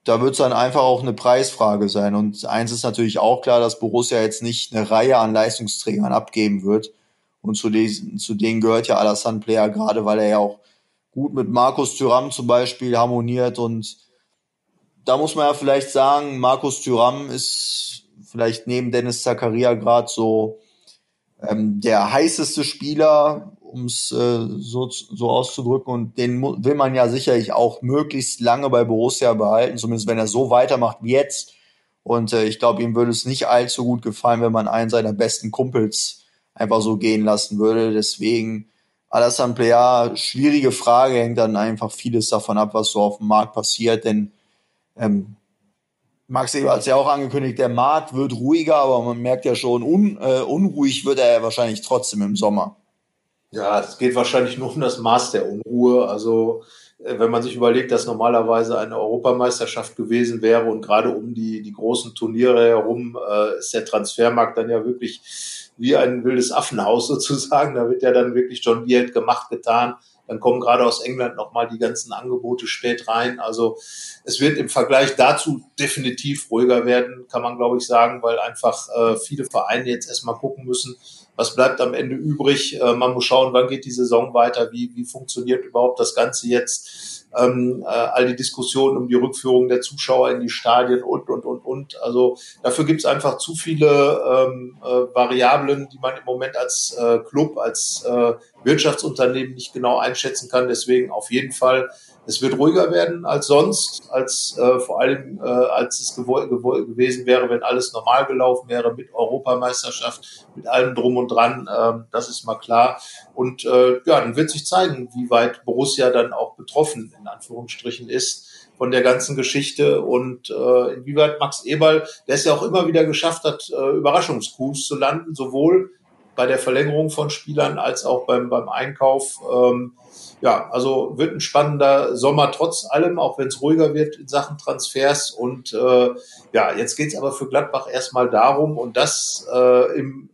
Da wird es dann einfach auch eine Preisfrage sein. Und eins ist natürlich auch klar, dass Borussia jetzt nicht eine Reihe an Leistungsträgern abgeben wird. Und zu, diesen, zu denen gehört ja Alassane Player, gerade weil er ja auch gut mit Markus Thüram zum Beispiel harmoniert. Und da muss man ja vielleicht sagen, Markus Thüram ist vielleicht neben Dennis Zakaria gerade so ähm, der heißeste Spieler, um es äh, so, so auszudrücken. Und den will man ja sicherlich auch möglichst lange bei Borussia behalten, zumindest wenn er so weitermacht wie jetzt. Und äh, ich glaube, ihm würde es nicht allzu gut gefallen, wenn man einen seiner besten Kumpels einfach so gehen lassen würde. Deswegen Alassane Plea, schwierige Frage, hängt dann einfach vieles davon ab, was so auf dem Markt passiert. Denn ähm, Max Eber hat es ja auch angekündigt, der Markt wird ruhiger, aber man merkt ja schon, un, äh, unruhig wird er ja wahrscheinlich trotzdem im Sommer. Ja, es geht wahrscheinlich nur um das Maß der Unruhe. Also äh, wenn man sich überlegt, dass normalerweise eine Europameisterschaft gewesen wäre und gerade um die, die großen Turniere herum äh, ist der Transfermarkt dann ja wirklich wie ein wildes Affenhaus sozusagen. Da wird ja dann wirklich Deere gemacht, getan. Dann kommen gerade aus England nochmal die ganzen Angebote spät rein. Also es wird im Vergleich dazu definitiv ruhiger werden, kann man glaube ich sagen, weil einfach äh, viele Vereine jetzt erstmal gucken müssen, was bleibt am Ende übrig. Äh, man muss schauen, wann geht die Saison weiter, wie, wie funktioniert überhaupt das Ganze jetzt ähm, äh, all die Diskussionen um die Rückführung der Zuschauer in die Stadien und, und, und, und. Also dafür gibt es einfach zu viele ähm, äh, Variablen, die man im Moment als äh, Club, als äh, Wirtschaftsunternehmen nicht genau einschätzen kann. Deswegen auf jeden Fall es wird ruhiger werden als sonst, als äh, vor allem äh, als es gewesen wäre, wenn alles normal gelaufen wäre mit Europameisterschaft, mit allem drum und dran. Äh, das ist mal klar. Und äh, ja, dann wird sich zeigen, wie weit Borussia dann auch betroffen in Anführungsstrichen ist von der ganzen Geschichte und äh, inwieweit Max Eberl, der es ja auch immer wieder geschafft hat, äh, Überraschungscoups zu landen, sowohl bei der Verlängerung von Spielern als auch beim, beim Einkauf. Ähm, ja, also wird ein spannender Sommer trotz allem, auch wenn es ruhiger wird in Sachen Transfers. Und äh, ja, jetzt geht's aber für Gladbach erstmal darum, und das äh, im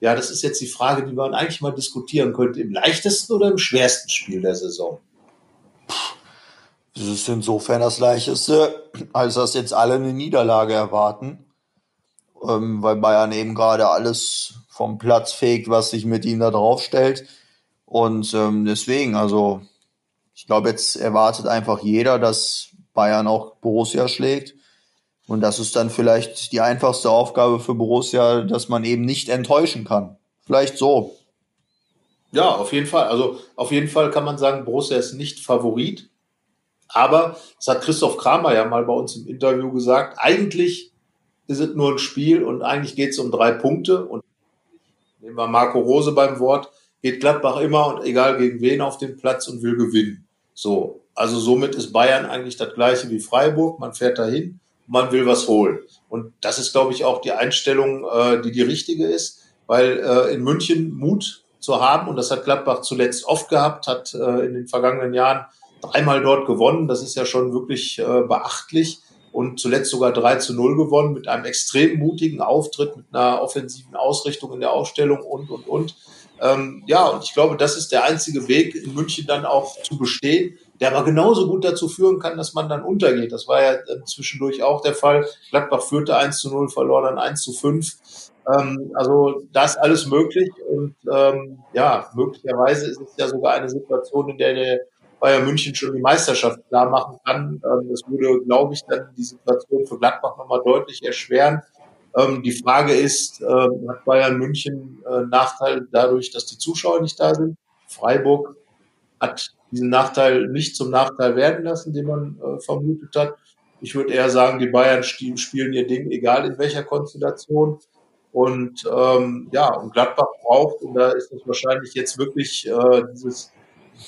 Ja, das ist jetzt die Frage, die man eigentlich mal diskutieren könnte. Im leichtesten oder im schwersten Spiel der Saison? Das ist insofern das Leichteste, als dass jetzt alle eine Niederlage erwarten, ähm, weil Bayern eben gerade alles vom Platz fegt, was sich mit ihm da draufstellt. Und ähm, deswegen, also ich glaube, jetzt erwartet einfach jeder, dass Bayern auch Borussia schlägt. Und das ist dann vielleicht die einfachste Aufgabe für Borussia, dass man eben nicht enttäuschen kann. Vielleicht so. Ja, auf jeden Fall. Also auf jeden Fall kann man sagen, Borussia ist nicht Favorit. Aber, das hat Christoph Kramer ja mal bei uns im Interview gesagt, eigentlich ist es nur ein Spiel und eigentlich geht es um drei Punkte. Und nehmen wir Marco Rose beim Wort, geht Gladbach immer und egal gegen wen auf den Platz und will gewinnen. So, also somit ist Bayern eigentlich das gleiche wie Freiburg. Man fährt dahin, man will was holen. Und das ist, glaube ich, auch die Einstellung, äh, die die richtige ist, weil äh, in München Mut zu haben, und das hat Gladbach zuletzt oft gehabt, hat äh, in den vergangenen Jahren dreimal dort gewonnen. Das ist ja schon wirklich äh, beachtlich. Und zuletzt sogar 3 zu 0 gewonnen mit einem extrem mutigen Auftritt, mit einer offensiven Ausrichtung in der Ausstellung und, und, und. Ähm, ja, und ich glaube, das ist der einzige Weg, in München dann auch zu bestehen, der aber genauso gut dazu führen kann, dass man dann untergeht. Das war ja zwischendurch auch der Fall. Gladbach führte 1 zu 0, verlor dann 1 zu 5. Ähm, also da ist alles möglich und ähm, ja, möglicherweise ist es ja sogar eine Situation, in der der Bayern München schon die Meisterschaft klar machen kann. Ähm, das würde, glaube ich, dann die Situation für Gladbach nochmal deutlich erschweren. Ähm, die Frage ist, ähm, hat Bayern München äh, Nachteil dadurch, dass die Zuschauer nicht da sind? Freiburg hat diesen Nachteil nicht zum Nachteil werden lassen, den man äh, vermutet hat. Ich würde eher sagen, die Bayern spielen ihr Ding, egal in welcher Konstellation. Und ähm, ja, und Gladbach braucht, und da ist es wahrscheinlich jetzt wirklich äh, dieses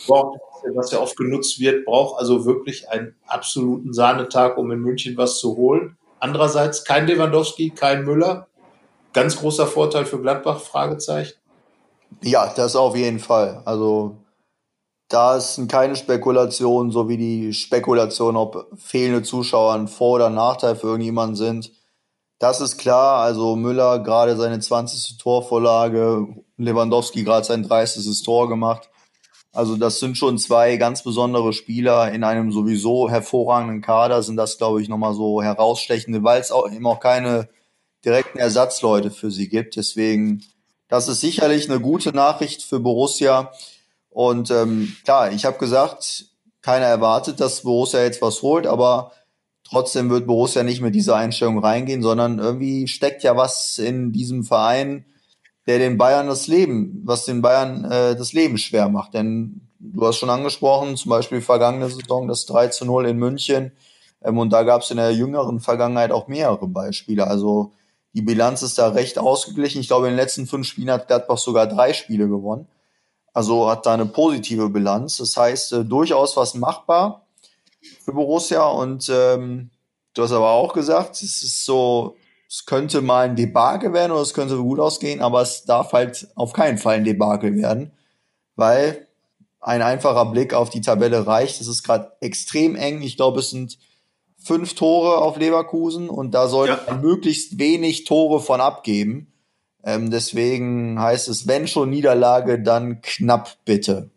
Wort, was ja oft genutzt wird, braucht also wirklich einen absoluten Sahnetag, um in München was zu holen. Andererseits kein Lewandowski, kein Müller. Ganz großer Vorteil für Gladbach, Fragezeichen. Ja, das auf jeden Fall. Also da sind keine Spekulationen, so wie die Spekulation, ob fehlende Zuschauer ein Vor- oder Nachteil für irgendjemanden sind. Das ist klar. Also Müller gerade seine 20. Torvorlage, Lewandowski gerade sein 30. Tor gemacht. Also das sind schon zwei ganz besondere Spieler in einem sowieso hervorragenden Kader, sind das, glaube ich, nochmal so herausstechende, weil es auch eben auch keine direkten Ersatzleute für sie gibt. Deswegen, das ist sicherlich eine gute Nachricht für Borussia. Und ähm, klar, ich habe gesagt, keiner erwartet, dass Borussia jetzt was holt, aber trotzdem wird Borussia nicht mit dieser Einstellung reingehen, sondern irgendwie steckt ja was in diesem Verein, der den Bayern das Leben, was den Bayern äh, das Leben schwer macht. Denn du hast schon angesprochen, zum Beispiel vergangene Saison das 3 zu 0 in München. Ähm, und da gab es in der jüngeren Vergangenheit auch mehrere Beispiele. Also die Bilanz ist da recht ausgeglichen. Ich glaube, in den letzten fünf Spielen hat Gladbach sogar drei Spiele gewonnen. Also hat da eine positive Bilanz. Das heißt, äh, durchaus was machbar für Borussia. Und ähm, du hast aber auch gesagt, es ist so es könnte mal ein Debakel werden oder es könnte gut ausgehen, aber es darf halt auf keinen Fall ein Debakel werden, weil ein einfacher Blick auf die Tabelle reicht. Es ist gerade extrem eng. Ich glaube, es sind fünf Tore auf Leverkusen und da sollte ja. man möglichst wenig Tore von abgeben. Ähm, deswegen heißt es, wenn schon Niederlage, dann knapp bitte.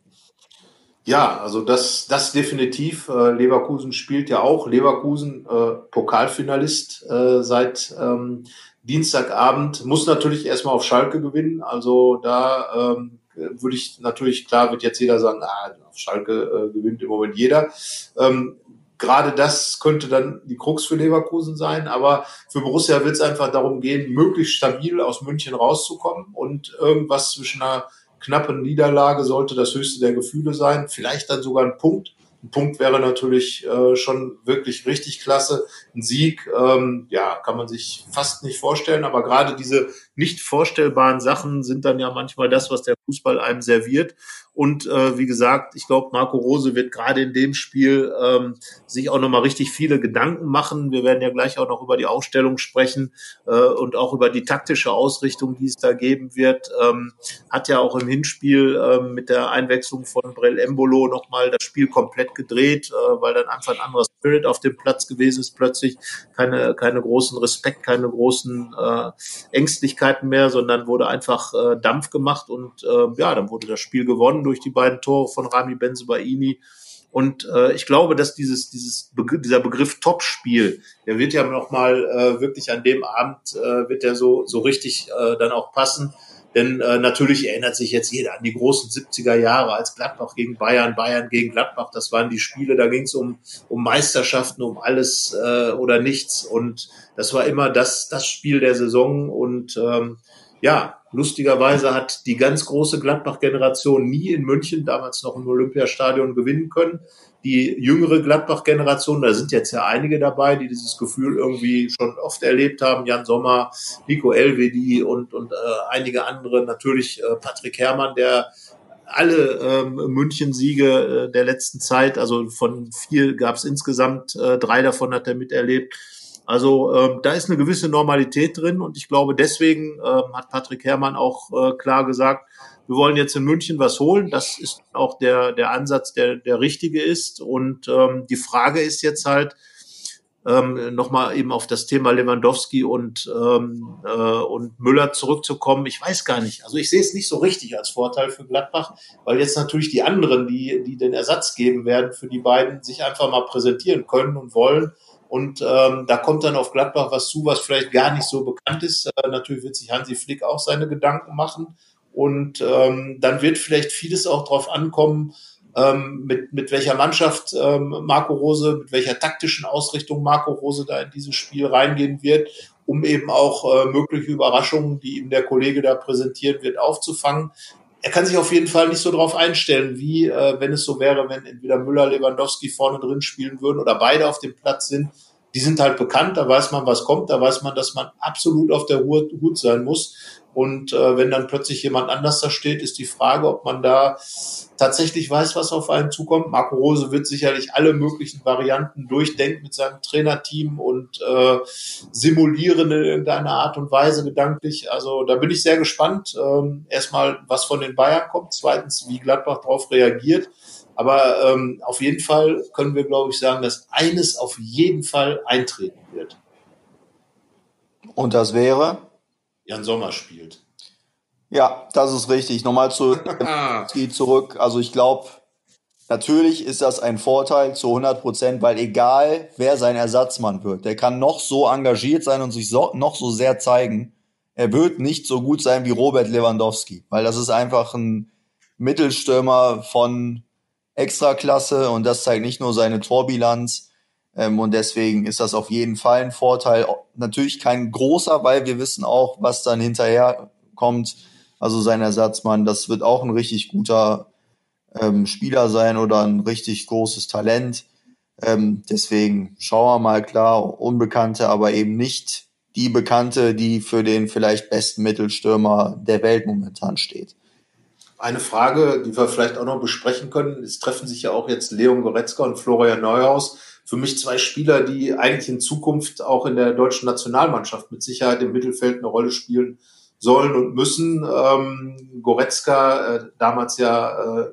Ja, also das, das definitiv. Äh, Leverkusen spielt ja auch. Leverkusen äh, Pokalfinalist äh, seit ähm, Dienstagabend. Muss natürlich erstmal auf Schalke gewinnen. Also da ähm, würde ich natürlich, klar wird jetzt jeder sagen, ah, auf Schalke äh, gewinnt im Moment jeder. Ähm, Gerade das könnte dann die Krux für Leverkusen sein, aber für Borussia wird es einfach darum gehen, möglichst stabil aus München rauszukommen und irgendwas zwischen einer knappe Niederlage sollte das höchste der Gefühle sein. Vielleicht dann sogar ein Punkt. Ein Punkt wäre natürlich äh, schon wirklich richtig klasse. Ein Sieg, ähm, ja, kann man sich fast nicht vorstellen. Aber gerade diese nicht vorstellbaren Sachen sind dann ja manchmal das, was der Fußball einem serviert. Und äh, wie gesagt, ich glaube, Marco Rose wird gerade in dem Spiel ähm, sich auch nochmal richtig viele Gedanken machen. Wir werden ja gleich auch noch über die Ausstellung sprechen äh, und auch über die taktische Ausrichtung, die es da geben wird. Ähm, hat ja auch im Hinspiel ähm, mit der Einwechslung von Brell Embolo nochmal das Spiel komplett gedreht, äh, weil dann einfach ein anderer Spirit auf dem Platz gewesen ist plötzlich. Keine, keine großen Respekt, keine großen äh, Ängstlichkeiten mehr, sondern wurde einfach äh, Dampf gemacht und äh, ja, dann wurde das Spiel gewonnen durch die beiden Tore von Rami Benzebaini. Und äh, ich glaube, dass dieses, dieses Begr dieser Begriff Topspiel, der wird ja noch mal äh, wirklich an dem Abend äh, wird der so so richtig äh, dann auch passen. Denn äh, natürlich erinnert sich jetzt jeder an die großen 70er Jahre, als Gladbach gegen Bayern, Bayern gegen Gladbach. Das waren die Spiele, da ging es um, um Meisterschaften, um alles äh, oder nichts. Und das war immer das, das Spiel der Saison. Und ähm, ja, lustigerweise hat die ganz große Gladbach-Generation nie in München, damals noch im Olympiastadion, gewinnen können. Die jüngere Gladbach-Generation, da sind jetzt ja einige dabei, die dieses Gefühl irgendwie schon oft erlebt haben. Jan Sommer, Nico Elvedi und, und äh, einige andere. Natürlich äh, Patrick Herrmann, der alle ähm, München-Siege äh, der letzten Zeit, also von vier gab es insgesamt, äh, drei davon hat er miterlebt also ähm, da ist eine gewisse Normalität drin und ich glaube, deswegen ähm, hat Patrick Herrmann auch äh, klar gesagt, wir wollen jetzt in München was holen. Das ist auch der, der Ansatz, der, der richtige ist. Und ähm, die Frage ist jetzt halt, ähm, nochmal eben auf das Thema Lewandowski und, ähm, äh, und Müller zurückzukommen. Ich weiß gar nicht. Also ich sehe es nicht so richtig als Vorteil für Gladbach, weil jetzt natürlich die anderen, die, die den Ersatz geben werden für die beiden, sich einfach mal präsentieren können und wollen. Und ähm, da kommt dann auf Gladbach was zu, was vielleicht gar nicht so bekannt ist. Äh, natürlich wird sich Hansi Flick auch seine Gedanken machen. Und ähm, dann wird vielleicht vieles auch darauf ankommen, ähm, mit, mit welcher Mannschaft ähm, Marco Rose, mit welcher taktischen Ausrichtung Marco Rose da in dieses Spiel reingehen wird, um eben auch äh, mögliche Überraschungen, die ihm der Kollege da präsentieren wird, aufzufangen er kann sich auf jeden Fall nicht so drauf einstellen, wie äh, wenn es so wäre, wenn entweder Müller, Lewandowski vorne drin spielen würden oder beide auf dem Platz sind. Die sind halt bekannt, da weiß man, was kommt, da weiß man, dass man absolut auf der Hut sein muss. Und äh, wenn dann plötzlich jemand anders da steht, ist die Frage, ob man da tatsächlich weiß, was auf einen zukommt. Marco Rose wird sicherlich alle möglichen Varianten durchdenken mit seinem Trainerteam und äh, simulieren in irgendeiner Art und Weise gedanklich. Also da bin ich sehr gespannt. Ähm, erstmal, was von den Bayern kommt. Zweitens, wie Gladbach darauf reagiert. Aber ähm, auf jeden Fall können wir, glaube ich, sagen, dass eines auf jeden Fall eintreten wird. Und das wäre? Jan Sommer spielt. Ja, das ist richtig. Nochmal zu zurück. Also ich glaube, natürlich ist das ein Vorteil zu 100 Prozent, weil egal wer sein Ersatzmann wird, der kann noch so engagiert sein und sich so, noch so sehr zeigen, er wird nicht so gut sein wie Robert Lewandowski, weil das ist einfach ein Mittelstürmer von Extraklasse und das zeigt nicht nur seine Torbilanz, ähm, und deswegen ist das auf jeden Fall ein Vorteil. Natürlich kein großer, weil wir wissen auch, was dann hinterher kommt. Also sein Ersatzmann, das wird auch ein richtig guter ähm, Spieler sein oder ein richtig großes Talent. Ähm, deswegen schauen wir mal klar, Unbekannte, aber eben nicht die Bekannte, die für den vielleicht besten Mittelstürmer der Welt momentan steht. Eine Frage, die wir vielleicht auch noch besprechen können, es treffen sich ja auch jetzt Leon Goretzka und Florian Neuhaus für mich zwei Spieler, die eigentlich in Zukunft auch in der deutschen Nationalmannschaft mit Sicherheit im Mittelfeld eine Rolle spielen sollen und müssen. Ähm, Goretzka, äh, damals ja äh,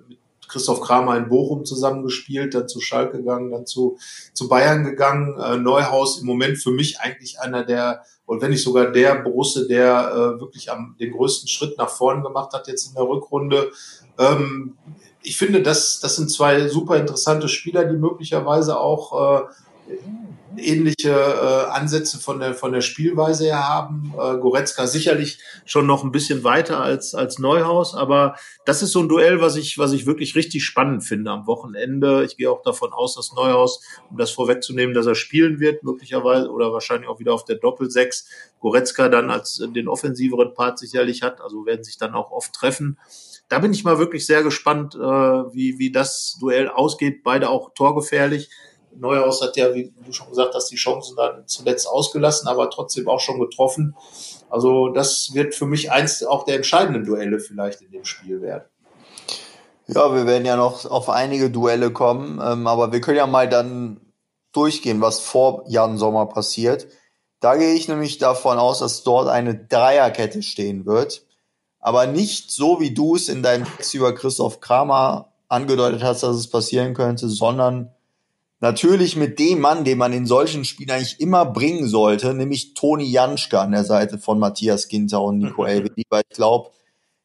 Christoph Kramer in Bochum zusammengespielt, dann zu Schalke gegangen, dann zu, zu Bayern gegangen. Äh, Neuhaus im Moment für mich eigentlich einer der, und wenn nicht sogar der Borusse, der äh, wirklich am, den größten Schritt nach vorn gemacht hat jetzt in der Rückrunde. Ähm, ich finde, das, das sind zwei super interessante Spieler, die möglicherweise auch äh, ähnliche äh, Ansätze von der, von der Spielweise her haben. Äh, Goretzka sicherlich schon noch ein bisschen weiter als, als Neuhaus, aber das ist so ein Duell, was ich, was ich wirklich richtig spannend finde am Wochenende. Ich gehe auch davon aus, dass Neuhaus, um das vorwegzunehmen, dass er spielen wird, möglicherweise oder wahrscheinlich auch wieder auf der Doppelsechs. Goretzka dann als den offensiveren Part sicherlich hat, also werden sich dann auch oft treffen da bin ich mal wirklich sehr gespannt, äh, wie, wie das Duell ausgeht. Beide auch torgefährlich. Neuhaus hat ja, wie du schon gesagt hast, die Chancen dann zuletzt ausgelassen, aber trotzdem auch schon getroffen. Also das wird für mich eins auch der entscheidenden Duelle vielleicht in dem Spiel werden. Ja, wir werden ja noch auf einige Duelle kommen, ähm, aber wir können ja mal dann durchgehen, was vor Jan Sommer passiert. Da gehe ich nämlich davon aus, dass dort eine Dreierkette stehen wird. Aber nicht so, wie du es in deinem Text über Christoph Kramer angedeutet hast, dass es passieren könnte, sondern natürlich mit dem Mann, den man in solchen Spielen eigentlich immer bringen sollte, nämlich Toni Janschke an der Seite von Matthias Ginter und Nico mhm. Elvedi, weil ich glaube,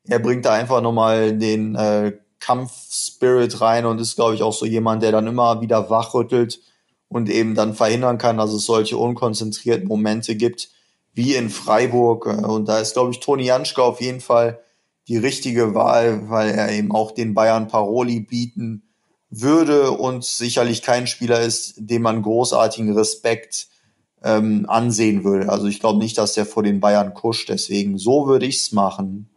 er bringt da einfach nochmal den äh, Kampfspirit rein und ist, glaube ich, auch so jemand, der dann immer wieder wachrüttelt und eben dann verhindern kann, dass es solche unkonzentrierten Momente gibt, wie in Freiburg. Und da ist, glaube ich, Toni Janschke auf jeden Fall die richtige Wahl, weil er eben auch den Bayern Paroli bieten würde und sicherlich kein Spieler ist, dem man großartigen Respekt ähm, ansehen würde. Also ich glaube nicht, dass der vor den Bayern kuscht. Deswegen so würde ich es machen.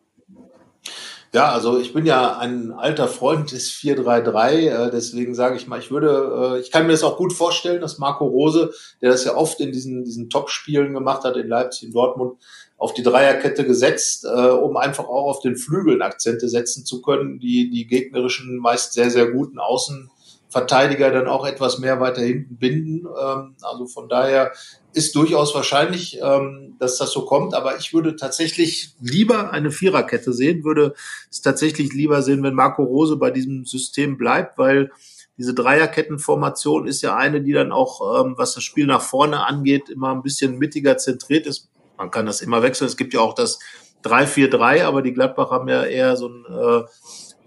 Ja, also ich bin ja ein alter Freund des 433, äh, deswegen sage ich mal, ich würde, äh, ich kann mir das auch gut vorstellen, dass Marco Rose, der das ja oft in diesen, diesen Top-Spielen gemacht hat, in Leipzig, in Dortmund, auf die Dreierkette gesetzt, äh, um einfach auch auf den Flügeln Akzente setzen zu können, die die gegnerischen meist sehr, sehr guten Außen Verteidiger dann auch etwas mehr weiter hinten binden. Ähm, also von daher ist durchaus wahrscheinlich, ähm, dass das so kommt. Aber ich würde tatsächlich lieber eine Viererkette sehen, würde es tatsächlich lieber sehen, wenn Marco Rose bei diesem System bleibt, weil diese Dreierkettenformation ist ja eine, die dann auch, ähm, was das Spiel nach vorne angeht, immer ein bisschen mittiger zentriert ist. Man kann das immer wechseln. Es gibt ja auch das 3-4-3, aber die Gladbach haben ja eher so ein äh,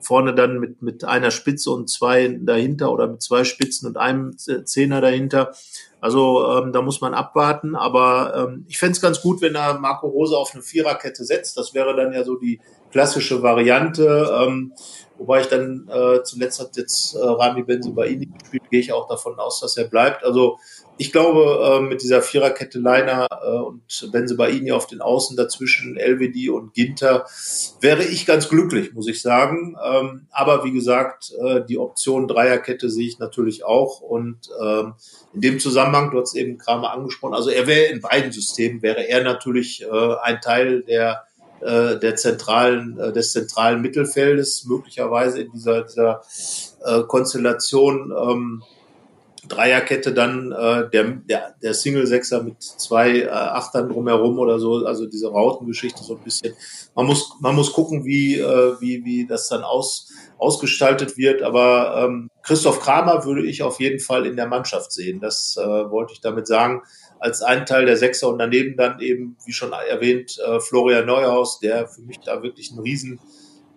vorne dann mit, mit einer Spitze und zwei dahinter oder mit zwei Spitzen und einem Zehner dahinter. Also ähm, da muss man abwarten. Aber ähm, ich fände es ganz gut, wenn er Marco Rose auf eine Viererkette setzt. Das wäre dann ja so die klassische Variante. Ähm, wobei ich dann äh, zuletzt hat jetzt äh, Rami Benzibaini gespielt, gehe ich auch davon aus, dass er bleibt. Also ich glaube, äh, mit dieser Viererkette Leiner äh, und Benzebaini auf den Außen dazwischen, LWD und Ginter, wäre ich ganz glücklich, muss ich sagen. Ähm, aber wie gesagt, äh, die Option Dreierkette sehe ich natürlich auch. Und ähm, in dem Zusammenhang, du hast eben Kramer angesprochen, also er wäre in beiden Systemen, wäre er natürlich ein Teil der der zentralen, des zentralen Mittelfeldes, möglicherweise in dieser, dieser Konstellation. Dreierkette dann äh, der, der, der Single-Sechser mit zwei äh, Achtern drumherum oder so, also diese Rautengeschichte so ein bisschen. Man muss, man muss gucken, wie, äh, wie, wie das dann aus, ausgestaltet wird. Aber ähm, Christoph Kramer würde ich auf jeden Fall in der Mannschaft sehen. Das äh, wollte ich damit sagen. Als ein Teil der Sechser und daneben dann eben, wie schon erwähnt, äh, Florian Neuhaus, der für mich da wirklich einen riesen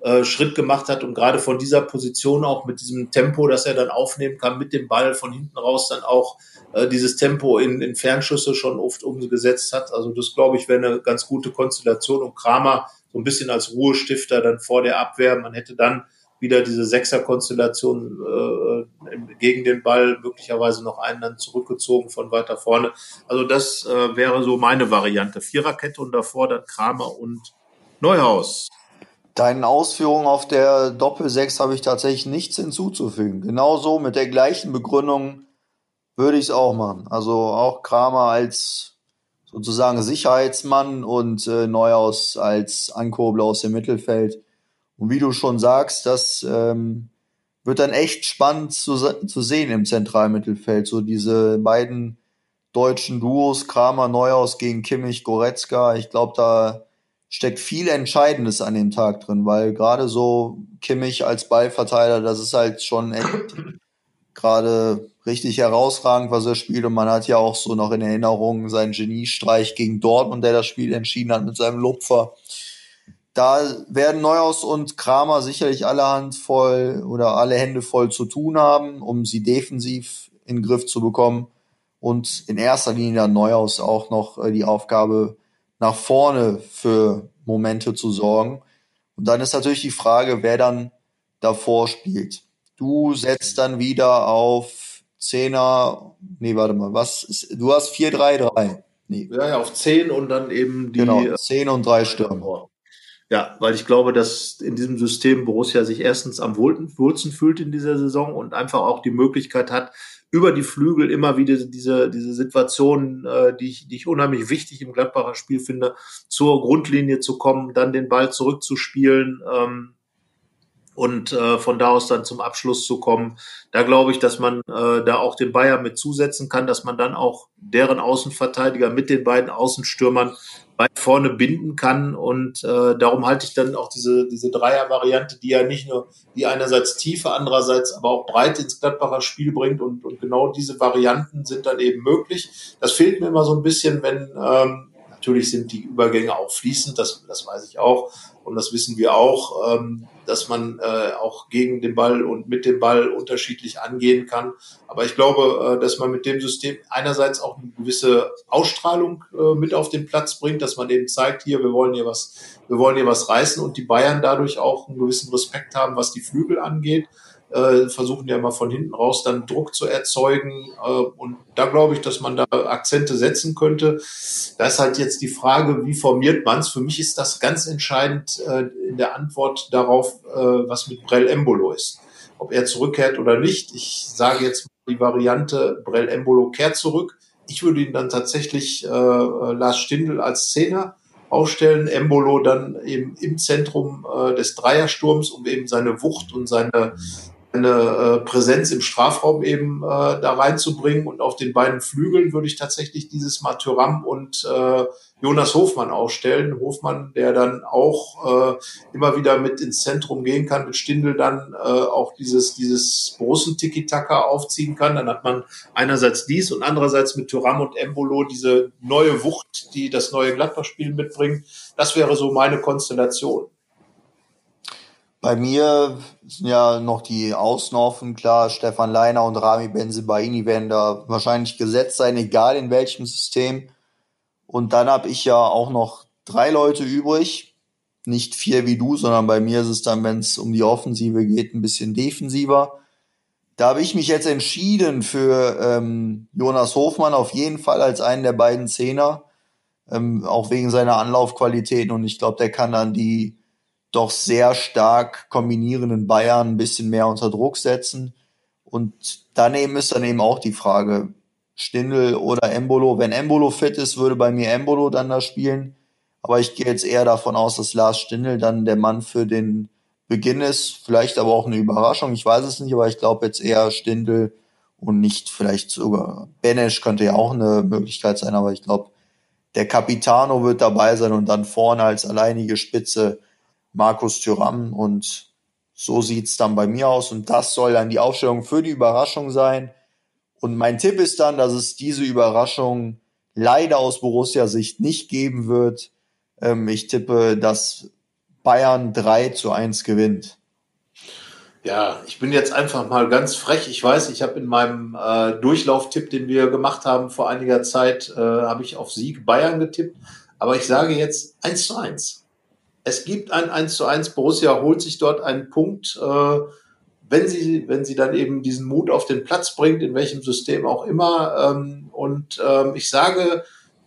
äh, Schritt gemacht hat und gerade von dieser Position auch mit diesem Tempo, das er dann aufnehmen kann, mit dem Ball von hinten raus dann auch äh, dieses Tempo in, in Fernschüsse schon oft umgesetzt hat. Also das glaube ich wäre eine ganz gute Konstellation und Kramer so ein bisschen als Ruhestifter dann vor der Abwehr. Man hätte dann wieder diese Sechser-Konstellation äh, gegen den Ball, möglicherweise noch einen dann zurückgezogen von weiter vorne. Also das äh, wäre so meine Variante. Viererkette und davor dann Kramer und Neuhaus. Deinen Ausführungen auf der Doppel-6 habe ich tatsächlich nichts hinzuzufügen. Genauso mit der gleichen Begründung würde ich es auch machen. Also auch Kramer als sozusagen Sicherheitsmann und äh, Neuhaus als Ankurbel aus dem Mittelfeld. Und wie du schon sagst, das ähm, wird dann echt spannend zu, zu sehen im Zentralmittelfeld. So diese beiden deutschen Duos, Kramer, Neuhaus gegen Kimmich, Goretzka. Ich glaube, da steckt viel Entscheidendes an dem Tag drin, weil gerade so Kimmich als Ballverteiler, das ist halt schon echt gerade richtig herausragend, was er spielt. Und man hat ja auch so noch in Erinnerung seinen Geniestreich gegen Dortmund, der das Spiel entschieden hat mit seinem Lupfer. Da werden Neuhaus und Kramer sicherlich alle Hand voll oder alle Hände voll zu tun haben, um sie defensiv in den Griff zu bekommen. Und in erster Linie dann Neuhaus auch noch äh, die Aufgabe, nach vorne für Momente zu sorgen. Und dann ist natürlich die Frage, wer dann davor spielt. Du setzt dann wieder auf Zehner, nee, warte mal, was ist, du hast 4-3-3. Nee. Ja, ja, auf 10 und dann eben die. Genau, 10 und 3 Stürmer. Ja, weil ich glaube, dass in diesem System Borussia sich erstens am wohlsten fühlt in dieser Saison und einfach auch die Möglichkeit hat, über die Flügel immer wieder diese, diese Situation, äh, die, ich, die ich unheimlich wichtig im Gladbacher Spiel finde, zur Grundlinie zu kommen, dann den Ball zurückzuspielen. Ähm, und äh, von da aus dann zum Abschluss zu kommen. Da glaube ich, dass man äh, da auch den Bayern mit zusetzen kann, dass man dann auch deren Außenverteidiger mit den beiden Außenstürmern weit vorne binden kann. Und äh, darum halte ich dann auch diese, diese Dreier-Variante, die ja nicht nur, die einerseits Tiefe, andererseits aber auch Breite ins Gladbacher Spiel bringt. Und, und genau diese Varianten sind dann eben möglich. Das fehlt mir immer so ein bisschen, wenn ähm, natürlich sind die Übergänge auch fließend, das, das weiß ich auch. Und das wissen wir auch, ähm, dass man äh, auch gegen den Ball und mit dem Ball unterschiedlich angehen kann. Aber ich glaube, äh, dass man mit dem System einerseits auch eine gewisse Ausstrahlung äh, mit auf den Platz bringt, dass man eben zeigt, hier, wir wollen hier was, wir wollen hier was reißen und die Bayern dadurch auch einen gewissen Respekt haben, was die Flügel angeht äh, versuchen ja immer von hinten raus dann Druck zu erzeugen. Äh, und da glaube ich, dass man da Akzente setzen könnte. Da ist halt jetzt die Frage, wie formiert man es? Für mich ist das ganz entscheidend äh, in der Antwort darauf, äh, was mit Brell Embolo ist. Ob er zurückkehrt oder nicht. Ich sage jetzt die Variante, Brell Embolo kehrt zurück. Ich würde ihn dann tatsächlich äh, Lars Stindl als Zehner aufstellen, Embolo dann eben im Zentrum äh, des Dreiersturms, um eben seine Wucht und seine, eine äh, Präsenz im Strafraum eben äh, da reinzubringen. Und auf den beiden Flügeln würde ich tatsächlich dieses Mal Thuram und äh, Jonas Hofmann aufstellen. Hofmann, der dann auch äh, immer wieder mit ins Zentrum gehen kann, mit Stindel dann äh, auch dieses, dieses Borussen-Tiki-Taka aufziehen kann. Dann hat man einerseits dies und andererseits mit Thuram und Embolo diese neue Wucht, die das neue Gladbach-Spiel mitbringt. Das wäre so meine Konstellation. Bei mir sind ja noch die Außen klar. Stefan Leiner und Rami Benzebaini werden da wahrscheinlich gesetzt sein, egal in welchem System. Und dann habe ich ja auch noch drei Leute übrig. Nicht vier wie du, sondern bei mir ist es dann, wenn es um die Offensive geht, ein bisschen defensiver. Da habe ich mich jetzt entschieden für ähm, Jonas Hofmann auf jeden Fall als einen der beiden Zehner, ähm, auch wegen seiner Anlaufqualität. Und ich glaube, der kann dann die doch sehr stark kombinierenden Bayern ein bisschen mehr unter Druck setzen. Und daneben ist dann eben auch die Frage, Stindel oder Embolo. Wenn Embolo fit ist, würde bei mir Embolo dann da spielen. Aber ich gehe jetzt eher davon aus, dass Lars Stindel dann der Mann für den Beginn ist. Vielleicht aber auch eine Überraschung. Ich weiß es nicht, aber ich glaube jetzt eher Stindel und nicht vielleicht sogar Benesch könnte ja auch eine Möglichkeit sein. Aber ich glaube, der Capitano wird dabei sein und dann vorne als alleinige Spitze Markus Thüram und so sieht's dann bei mir aus und das soll dann die Aufstellung für die Überraschung sein. Und mein Tipp ist dann, dass es diese Überraschung leider aus Borussia-Sicht nicht geben wird. Ähm, ich tippe, dass Bayern 3 zu 1 gewinnt. Ja, ich bin jetzt einfach mal ganz frech. Ich weiß, ich habe in meinem äh, Durchlauftipp, den wir gemacht haben vor einiger Zeit, äh, habe ich auf Sieg Bayern getippt. Aber ich sage jetzt 1 zu 1 es gibt ein 1 zu 1. Borussia holt sich dort einen Punkt, äh, wenn sie, wenn sie dann eben diesen Mut auf den Platz bringt, in welchem System auch immer. Ähm, und ähm, ich sage,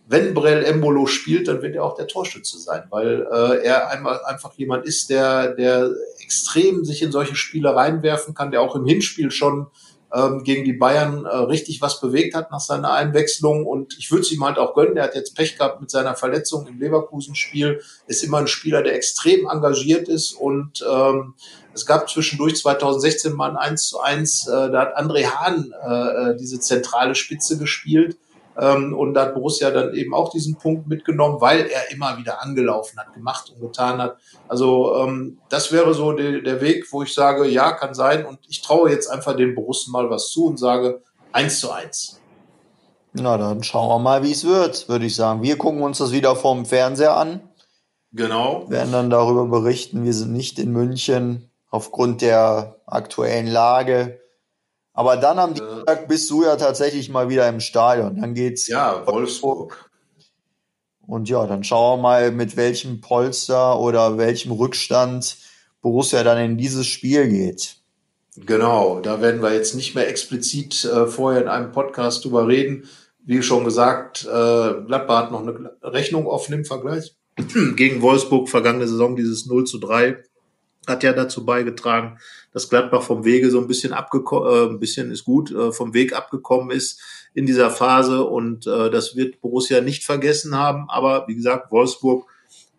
wenn Brell Embolo spielt, dann wird er auch der Torschütze sein, weil äh, er einmal einfach jemand ist, der, der extrem sich in solche Spiele reinwerfen kann, der auch im Hinspiel schon ähm, gegen die Bayern äh, richtig was bewegt hat nach seiner Einwechslung. Und ich würde es ihm halt auch gönnen. Der hat jetzt Pech gehabt mit seiner Verletzung im Leverkusen-Spiel. Ist immer ein Spieler, der extrem engagiert ist. Und ähm, es gab zwischendurch 2016 mal ein 1 zu 1. Äh, da hat André Hahn äh, äh diese zentrale Spitze gespielt. Ähm, und da hat Borussia dann eben auch diesen Punkt mitgenommen, weil er immer wieder angelaufen hat, gemacht und getan hat. Also ähm, das wäre so de der Weg, wo ich sage, ja, kann sein. Und ich traue jetzt einfach den Borussen mal was zu und sage eins zu eins. Na, dann schauen wir mal, wie es wird, würde ich sagen. Wir gucken uns das wieder vom Fernseher an. Genau. Werden dann darüber berichten. Wir sind nicht in München aufgrund der aktuellen Lage. Aber dann am Dienstag bist du ja tatsächlich mal wieder im Stadion. Dann geht's. Ja, Wolfsburg. Und ja, dann schauen wir mal, mit welchem Polster oder welchem Rückstand Borussia dann in dieses Spiel geht. Genau, da werden wir jetzt nicht mehr explizit äh, vorher in einem Podcast drüber reden. Wie schon gesagt, äh, Gladbach hat noch eine Rechnung offen im Vergleich gegen Wolfsburg vergangene Saison, dieses 0 zu 3, hat ja dazu beigetragen, dass Gladbach vom Wege so ein bisschen abgekommen, äh, ein bisschen ist gut, äh, vom Weg abgekommen ist in dieser Phase und äh, das wird Borussia nicht vergessen haben. Aber wie gesagt, Wolfsburg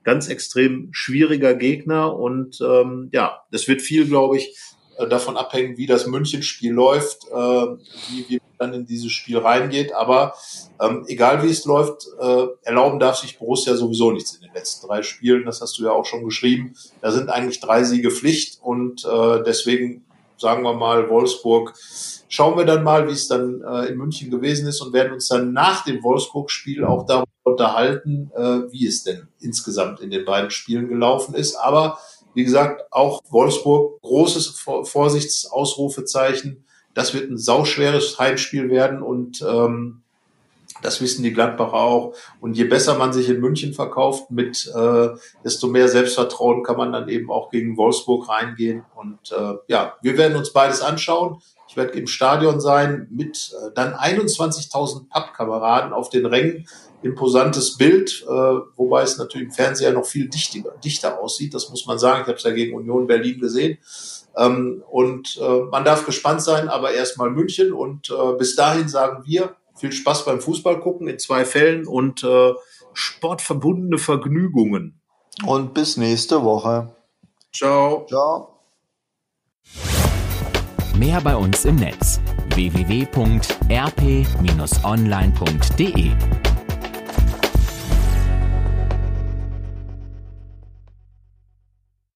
ganz extrem schwieriger Gegner und ähm, ja, das wird viel, glaube ich, äh, davon abhängen, wie das Münchenspiel läuft, äh, wie, wie dann in dieses Spiel reingeht. Aber ähm, egal wie es läuft, äh, erlauben darf sich Borussia sowieso nichts in den letzten drei Spielen. Das hast du ja auch schon geschrieben. Da sind eigentlich drei Siege Pflicht und äh, deswegen sagen wir mal Wolfsburg. Schauen wir dann mal, wie es dann äh, in München gewesen ist und werden uns dann nach dem Wolfsburg-Spiel auch darüber unterhalten, äh, wie es denn insgesamt in den beiden Spielen gelaufen ist. Aber wie gesagt, auch Wolfsburg, großes Vorsichtsausrufezeichen. Das wird ein sauschweres Heimspiel werden und ähm, das wissen die Gladbacher auch. Und je besser man sich in München verkauft, mit äh, desto mehr Selbstvertrauen kann man dann eben auch gegen Wolfsburg reingehen. Und äh, ja, wir werden uns beides anschauen. Ich werde im Stadion sein mit äh, dann 21.000 Pappkameraden auf den Rängen imposantes Bild, äh, wobei es natürlich im Fernseher noch viel dichter, dichter aussieht. Das muss man sagen. Ich habe es ja gegen Union Berlin gesehen. Ähm, und äh, man darf gespannt sein, aber erstmal München. Und äh, bis dahin sagen wir viel Spaß beim Fußball gucken in zwei Fällen und äh, sportverbundene Vergnügungen. Und bis nächste Woche. Ciao. Ciao. Mehr bei uns im Netz www.rp-online.de